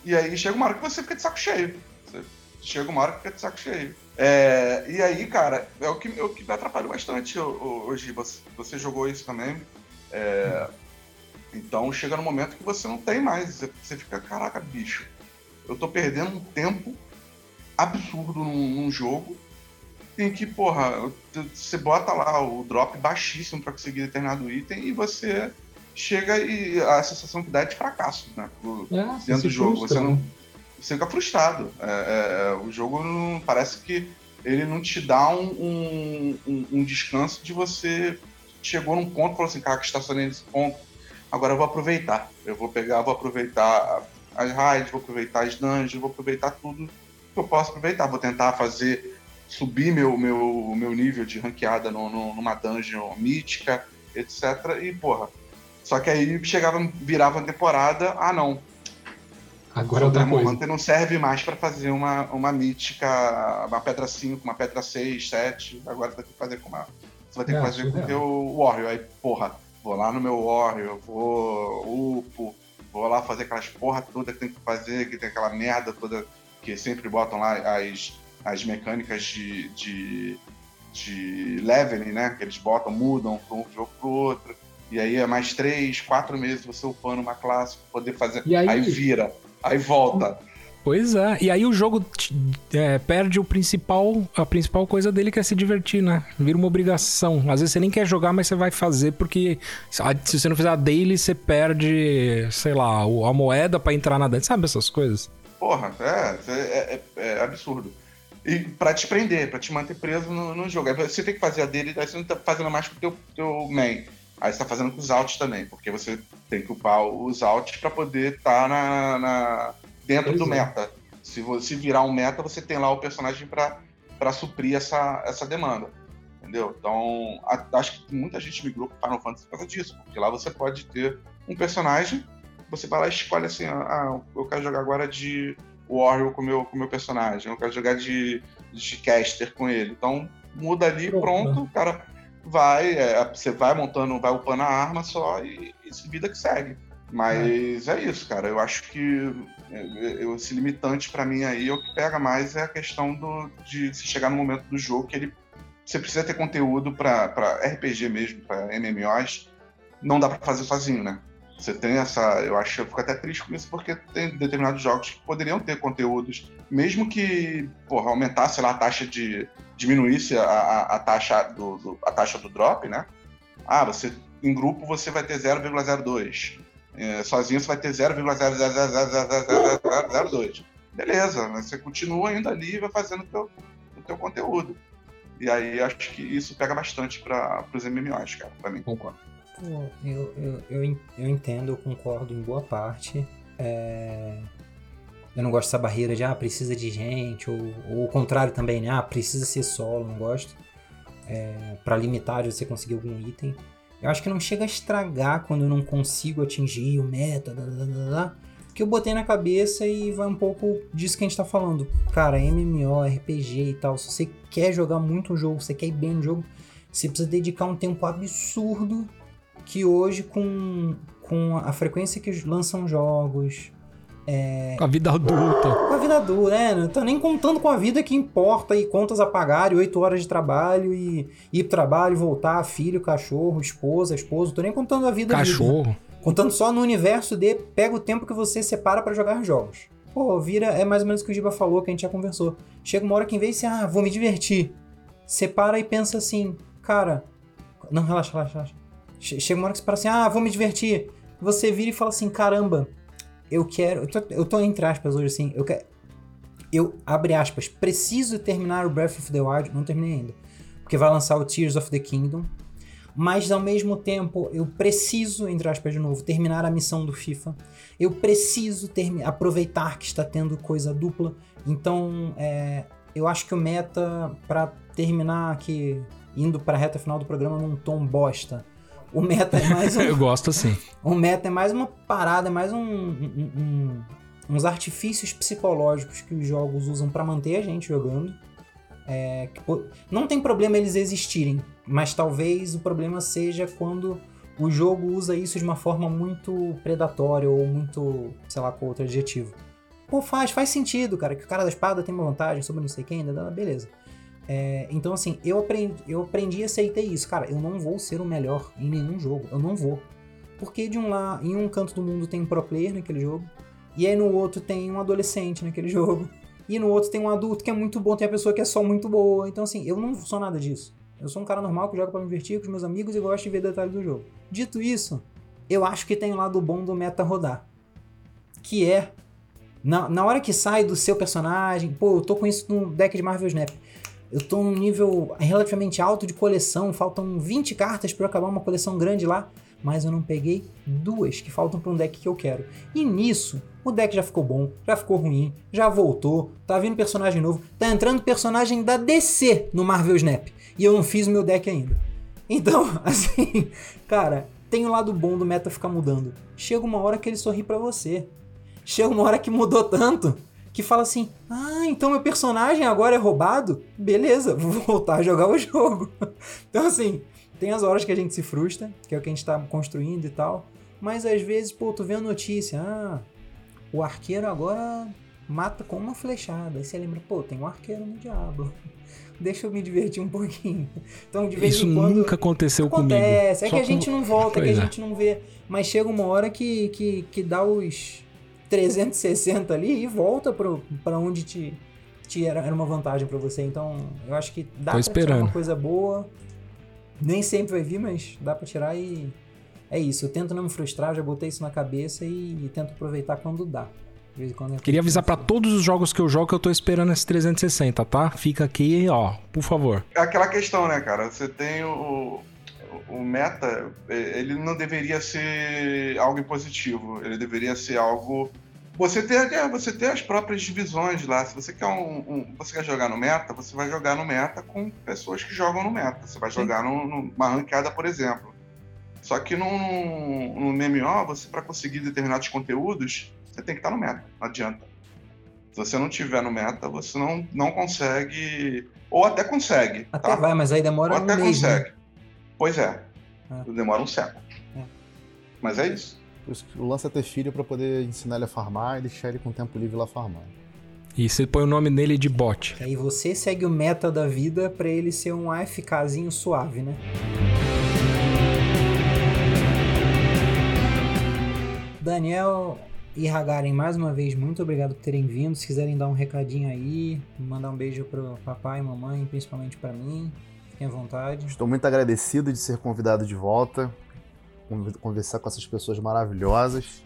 Speaker 3: E aí chega uma hora que você fica de saco cheio. Você chega uma hora que fica de saco cheio. É, e aí, cara, é o que, é o que me atrapalhou bastante ho- hoje. Você, você jogou isso também. É, então chega no momento que você não tem mais. Você, você fica, caraca, bicho, eu tô perdendo um tempo absurdo num, num jogo em que, porra, você bota lá o drop baixíssimo pra conseguir determinado item e você chega e a sensação que dá é de fracasso, né? pro-
Speaker 5: É,
Speaker 3: dentro do jogo.
Speaker 5: frustra,
Speaker 3: Você não,
Speaker 5: né?
Speaker 3: você fica frustrado. É, é, é, o jogo não, parece que ele não te dá um, um, um- um descanso de você chegou num ponto e falou assim, cara, que estacionei nesse ponto, agora eu vou aproveitar. Eu vou pegar, vou aproveitar as raids, vou aproveitar as dungeons, vou aproveitar tudo que eu posso aproveitar. Vou tentar fazer, subir meu, meu, meu nível de ranqueada no, no- numa dungeon mítica, etc. E, porra, só que aí chegava, virava a temporada, ah não,
Speaker 5: Agora é
Speaker 3: o Demon
Speaker 5: coisa.
Speaker 3: Hunter não serve mais pra fazer uma, uma mítica, uma pedra 5, uma pedra 6, 7. Agora você vai ter que fazer com uma. Você vai ter
Speaker 5: É,
Speaker 3: que fazer com o teu Warrior. Aí, porra, vou lá no meu Warrior, vou upo, vou lá fazer aquelas porra toda que tem que fazer, que tem aquela merda toda que sempre botam lá as, as mecânicas de, de, de leveling, né? Que eles botam, mudam para um jogo pro outro. E aí é mais três, quatro meses você upando uma classe pra poder fazer.
Speaker 5: E aí-
Speaker 3: vira, aí volta.
Speaker 2: Pois é, e aí o jogo é, perde o principal, a principal coisa dele que é se divertir, né? Vira uma obrigação. Às vezes você nem quer jogar, mas você vai fazer porque se você não fizer a daily, você perde, sei lá, a moeda pra entrar na dentro. Sabe essas coisas?
Speaker 3: Porra, é, é, é- é absurdo. E pra te prender, pra te manter preso no, no jogo. Aí você tem que fazer a dele, aí você não tá fazendo mais com o teu, teu main. Aí você tá fazendo com os altos também, porque você tem que upar os altos pra poder estar na, na- dentro
Speaker 5: Pois
Speaker 3: do
Speaker 5: é.
Speaker 3: meta. Se você virar um meta, você tem lá o personagem pra, pra suprir essa, essa demanda. Entendeu? Então, a- acho que muita gente migrou pro Final Fantasy por causa disso, porque lá você pode ter um personagem, você vai lá e escolhe assim, ah, eu quero jogar agora de Warrior com meu, o com meu personagem, eu quero jogar de, de caster com ele. Então, muda ali,
Speaker 5: Pronto,
Speaker 3: pronto,
Speaker 5: né?
Speaker 3: o cara vai, é, você vai montando, vai upando a arma só e, e vida que segue. Mas é. isso, cara. Eu acho que é, é, esse limitante pra mim aí, o que pega mais é a questão do, de se chegar no momento do jogo que ele você precisa ter conteúdo pra RPG mesmo, pra MMOs. Não dá pra fazer sozinho, né? Você tem essa. Eu acho eu fico até triste com isso, porque tem determinados jogos que poderiam ter conteúdos, mesmo que porra, aumentasse lá a taxa de. diminuísse a, a, a taxa do, do- a taxa do drop, né? Ah, você. Em grupo você vai ter 0,02. É, sozinho você vai ter 0,0000002. Beleza, mas você continua ainda ali e vai fazendo o teu, o teu conteúdo. E aí acho que isso pega bastante para os MMOs, cara, pra mim.
Speaker 5: Concordo.
Speaker 1: Eu, eu, eu, eu entendo, eu concordo em boa parte. É, Eu não gosto dessa barreira de, ah, precisa de gente, ou, ou o contrário também, né? Ah, precisa ser solo, não gosto. É, para limitar de você conseguir algum item. Eu acho que não chega a estragar quando eu não consigo atingir o meta, da, da, da, da, que eu botei na cabeça e vai um pouco disso que a gente tá falando. Cara, MMO, RPG e tal, se você quer jogar muito um jogo, você quer ir bem no jogo, você precisa dedicar um tempo absurdo que hoje com, com a frequência que lançam jogos,
Speaker 2: Com a vida adulta.
Speaker 1: Com a vida adulta, né? Não tô nem contando com a vida que importa e contas a pagar, e oito horas de trabalho, e ir pro trabalho, voltar, filho, cachorro, esposa, esposo. Tô nem contando a vida vida.
Speaker 2: Cachorro.
Speaker 1: Contando só no universo de pega o tempo que você separa pra jogar jogos. Pô, vira, é mais ou menos o que o Giba falou, que a gente já conversou. Chega uma hora que em vez de ah, vou me divertir, separa e pensa assim, cara, não, relaxa, relaxa, relaxa. Che- Chega uma hora que você para assim, ah, vou me divertir. Você vira e fala assim, caramba, eu quero, eu tô, eu tô entre aspas hoje assim, eu quero, eu, abre aspas, preciso terminar o Breath of the Wild, não terminei ainda, porque vai lançar o Tears of the Kingdom, mas ao mesmo tempo eu preciso, entre aspas de novo, terminar a missão do FIFA. Eu preciso aproveitar que está tendo coisa dupla. Então, é, eu acho que o meta, pra terminar aqui, indo pra reta final do programa num tom bosta, o meta é mais [LAUGHS] um,
Speaker 2: Eu gosto assim.
Speaker 1: o meta é mais uma parada, é mais um, um- um- uns artifícios psicológicos que os jogos usam pra manter a gente jogando. É, que, não tem problema eles existirem, mas talvez o problema seja quando o jogo usa isso de uma forma muito predatória ou muito, sei lá, qual outro adjetivo. Pô, faz, faz sentido, cara, que o cara da espada tem uma vantagem sobre não sei quem, né, beleza. É, então, assim, eu aprendi, eu aprendi e aceitei isso. Cara, eu não vou ser o melhor em nenhum jogo. Eu não vou. Porque de um lá, em um canto do mundo tem um pro player naquele jogo, e aí no outro tem um adolescente naquele [LAUGHS] jogo, e no outro tem um adulto que é muito bom, tem a pessoa que é só muito boa. Então, assim, eu não sou nada disso. Eu sou um cara normal que joga pra me divertir com os meus amigos e gosto de ver detalhes do jogo. Dito isso, eu acho que tem um lado bom do meta rodar. Que é, na, na hora que sai do seu personagem, pô, eu tô com isso no deck de Marvel Snap. Eu tô num nível relativamente alto de coleção, faltam 20 cartas pra eu acabar uma coleção grande lá, mas eu não peguei duas que faltam pra um deck que eu quero. E nisso, o deck já ficou bom, já ficou ruim, já voltou, tá vindo personagem novo, tá entrando personagem da DC no Marvel Snap. E eu não fiz o meu deck ainda. Então, [LAUGHS] assim, cara, tem o lado bom do meta ficar mudando. Chega uma hora que ele sorri pra você. Chega uma hora que mudou tanto que fala assim: Ah, então meu personagem agora é roubado? Beleza, [LAUGHS] vou voltar a jogar o jogo. [LAUGHS] Então, assim, tem as horas que a gente se frustra, que é o que a gente tá construindo e tal. Mas às vezes, pô, tu vê a notícia: Ah, o arqueiro agora mata com uma flechada. Aí você lembra: Pô, tem um arqueiro no diabo. [LAUGHS] Deixa eu me divertir um pouquinho. Então, de vez
Speaker 2: Isso
Speaker 1: em quando.
Speaker 2: nunca aconteceu comigo.
Speaker 1: Acontece, é
Speaker 2: Só
Speaker 1: que a
Speaker 2: com-
Speaker 1: gente não volta, é que a
Speaker 2: é.
Speaker 1: gente não vê. Mas chega uma hora que, que, que dá os 360 ali e volta pro, pra onde te, te era, era uma vantagem pra você. Então, eu acho que dá pra tirar
Speaker 2: esperando.
Speaker 1: uma coisa boa. Nem sempre vai vir, mas dá pra tirar e. É isso, eu tento não me frustrar, já botei isso na cabeça e, tento aproveitar quando dá. Quando é
Speaker 2: Queria avisar pra todos os jogos que eu jogo que eu tô esperando esse 360, tá? Fica aqui, ó, por favor.
Speaker 3: É aquela questão, né, cara? Você tem o, o meta, ele não deveria ser algo impositivo, ele deveria ser algo. Você ter, é, você ter as próprias divisões lá. Se você quer um, um- você quer jogar no meta, você vai jogar no meta com pessoas que jogam no meta. Você vai jogar num- numa ranqueada, por exemplo. Só que no, no MMO, você para conseguir determinados conteúdos, você tem que estar no meta. Não adianta. Se você não tiver no meta, você não, não consegue. Ou até consegue.
Speaker 1: Até
Speaker 3: tá?
Speaker 1: vai, mas aí demora
Speaker 3: Ou
Speaker 1: um
Speaker 3: até
Speaker 1: mês. né?
Speaker 3: consegue. Pois é.
Speaker 1: É.
Speaker 3: Demora um século.
Speaker 1: É.
Speaker 3: Mas é isso.
Speaker 4: Por isso que O lance é ter filho pra poder ensinar ele a farmar e deixar ele com tempo livre lá farmando.
Speaker 2: E você põe o nome nele de bot.
Speaker 1: Que aí você segue o meta da vida pra ele ser um AFKzinho suave, né? Daniel e Hagaren, mais uma vez, muito obrigado por terem vindo. Se quiserem dar um recadinho aí, mandar um beijo pro papai e mamãe, principalmente pra mim, fiquem à vontade.
Speaker 4: Estou muito agradecido de ser convidado de volta, conversar com essas pessoas maravilhosas.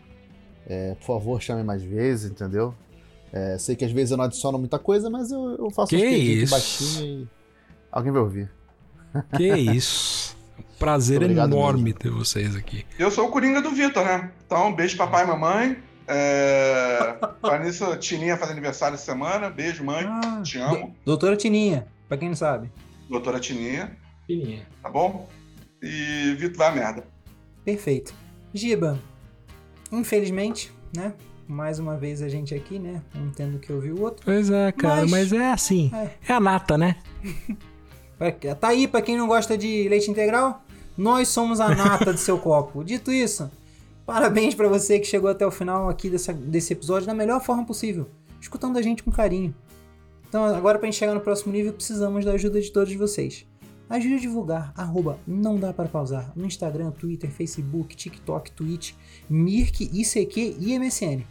Speaker 4: É, por favor, chame mais vezes, entendeu? É, sei que às vezes eu não adiciono muita coisa, mas eu, eu faço
Speaker 2: Que isso?
Speaker 4: baixinho e alguém vai ouvir.
Speaker 2: Que isso. Prazer
Speaker 4: Obrigado
Speaker 2: enorme
Speaker 4: mesmo.
Speaker 2: ter vocês aqui.
Speaker 3: Eu sou o Coringa do Vitor, né? Então, beijo papai e mamãe. É... Para nisso, Tininha faz aniversário essa semana. Beijo, mãe.
Speaker 1: Ah,
Speaker 3: Te amo.
Speaker 1: Doutora Tininha, pra quem não sabe.
Speaker 3: Doutora Tininha,
Speaker 5: Fininha.
Speaker 3: tá bom? E Vitor vai a merda.
Speaker 1: Perfeito. Giba, infelizmente, né? Mais uma vez a gente aqui, né? Um tendo que ouvir o outro.
Speaker 2: Pois é, cara,
Speaker 1: Mas-
Speaker 2: mas, é assim.
Speaker 1: É.
Speaker 2: É a nata, né? [LAUGHS]
Speaker 1: Tá aí, pra quem não gosta de leite integral, nós somos a nata do seu copo. [LAUGHS] Dito isso, Parabéns pra você que chegou até o final aqui dessa, desse episódio da melhor forma possível, escutando a gente com carinho. Então, agora pra gente chegar no próximo nível, precisamos da ajuda de todos vocês. Ajude a divulgar, arroba não dá para pausar, no Instagram, Twitter, Facebook, TikTok, Twitch, Mirk, ICQ e MSN.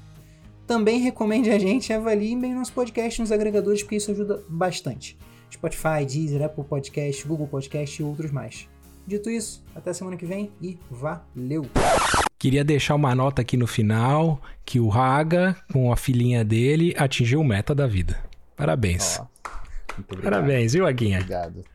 Speaker 1: Também recomende a gente avalie bem nosso podcast nos agregadores, porque isso ajuda bastante. Spotify, Deezer, Apple Podcast, Google Podcast e outros mais. Dito isso, até semana que vem e valeu!
Speaker 2: Queria deixar uma nota aqui no final que o Raga, com a filhinha dele, atingiu o meta da vida. Parabéns.
Speaker 4: Obrigado.
Speaker 2: Parabéns, viu, Aguinha?
Speaker 4: Obrigado.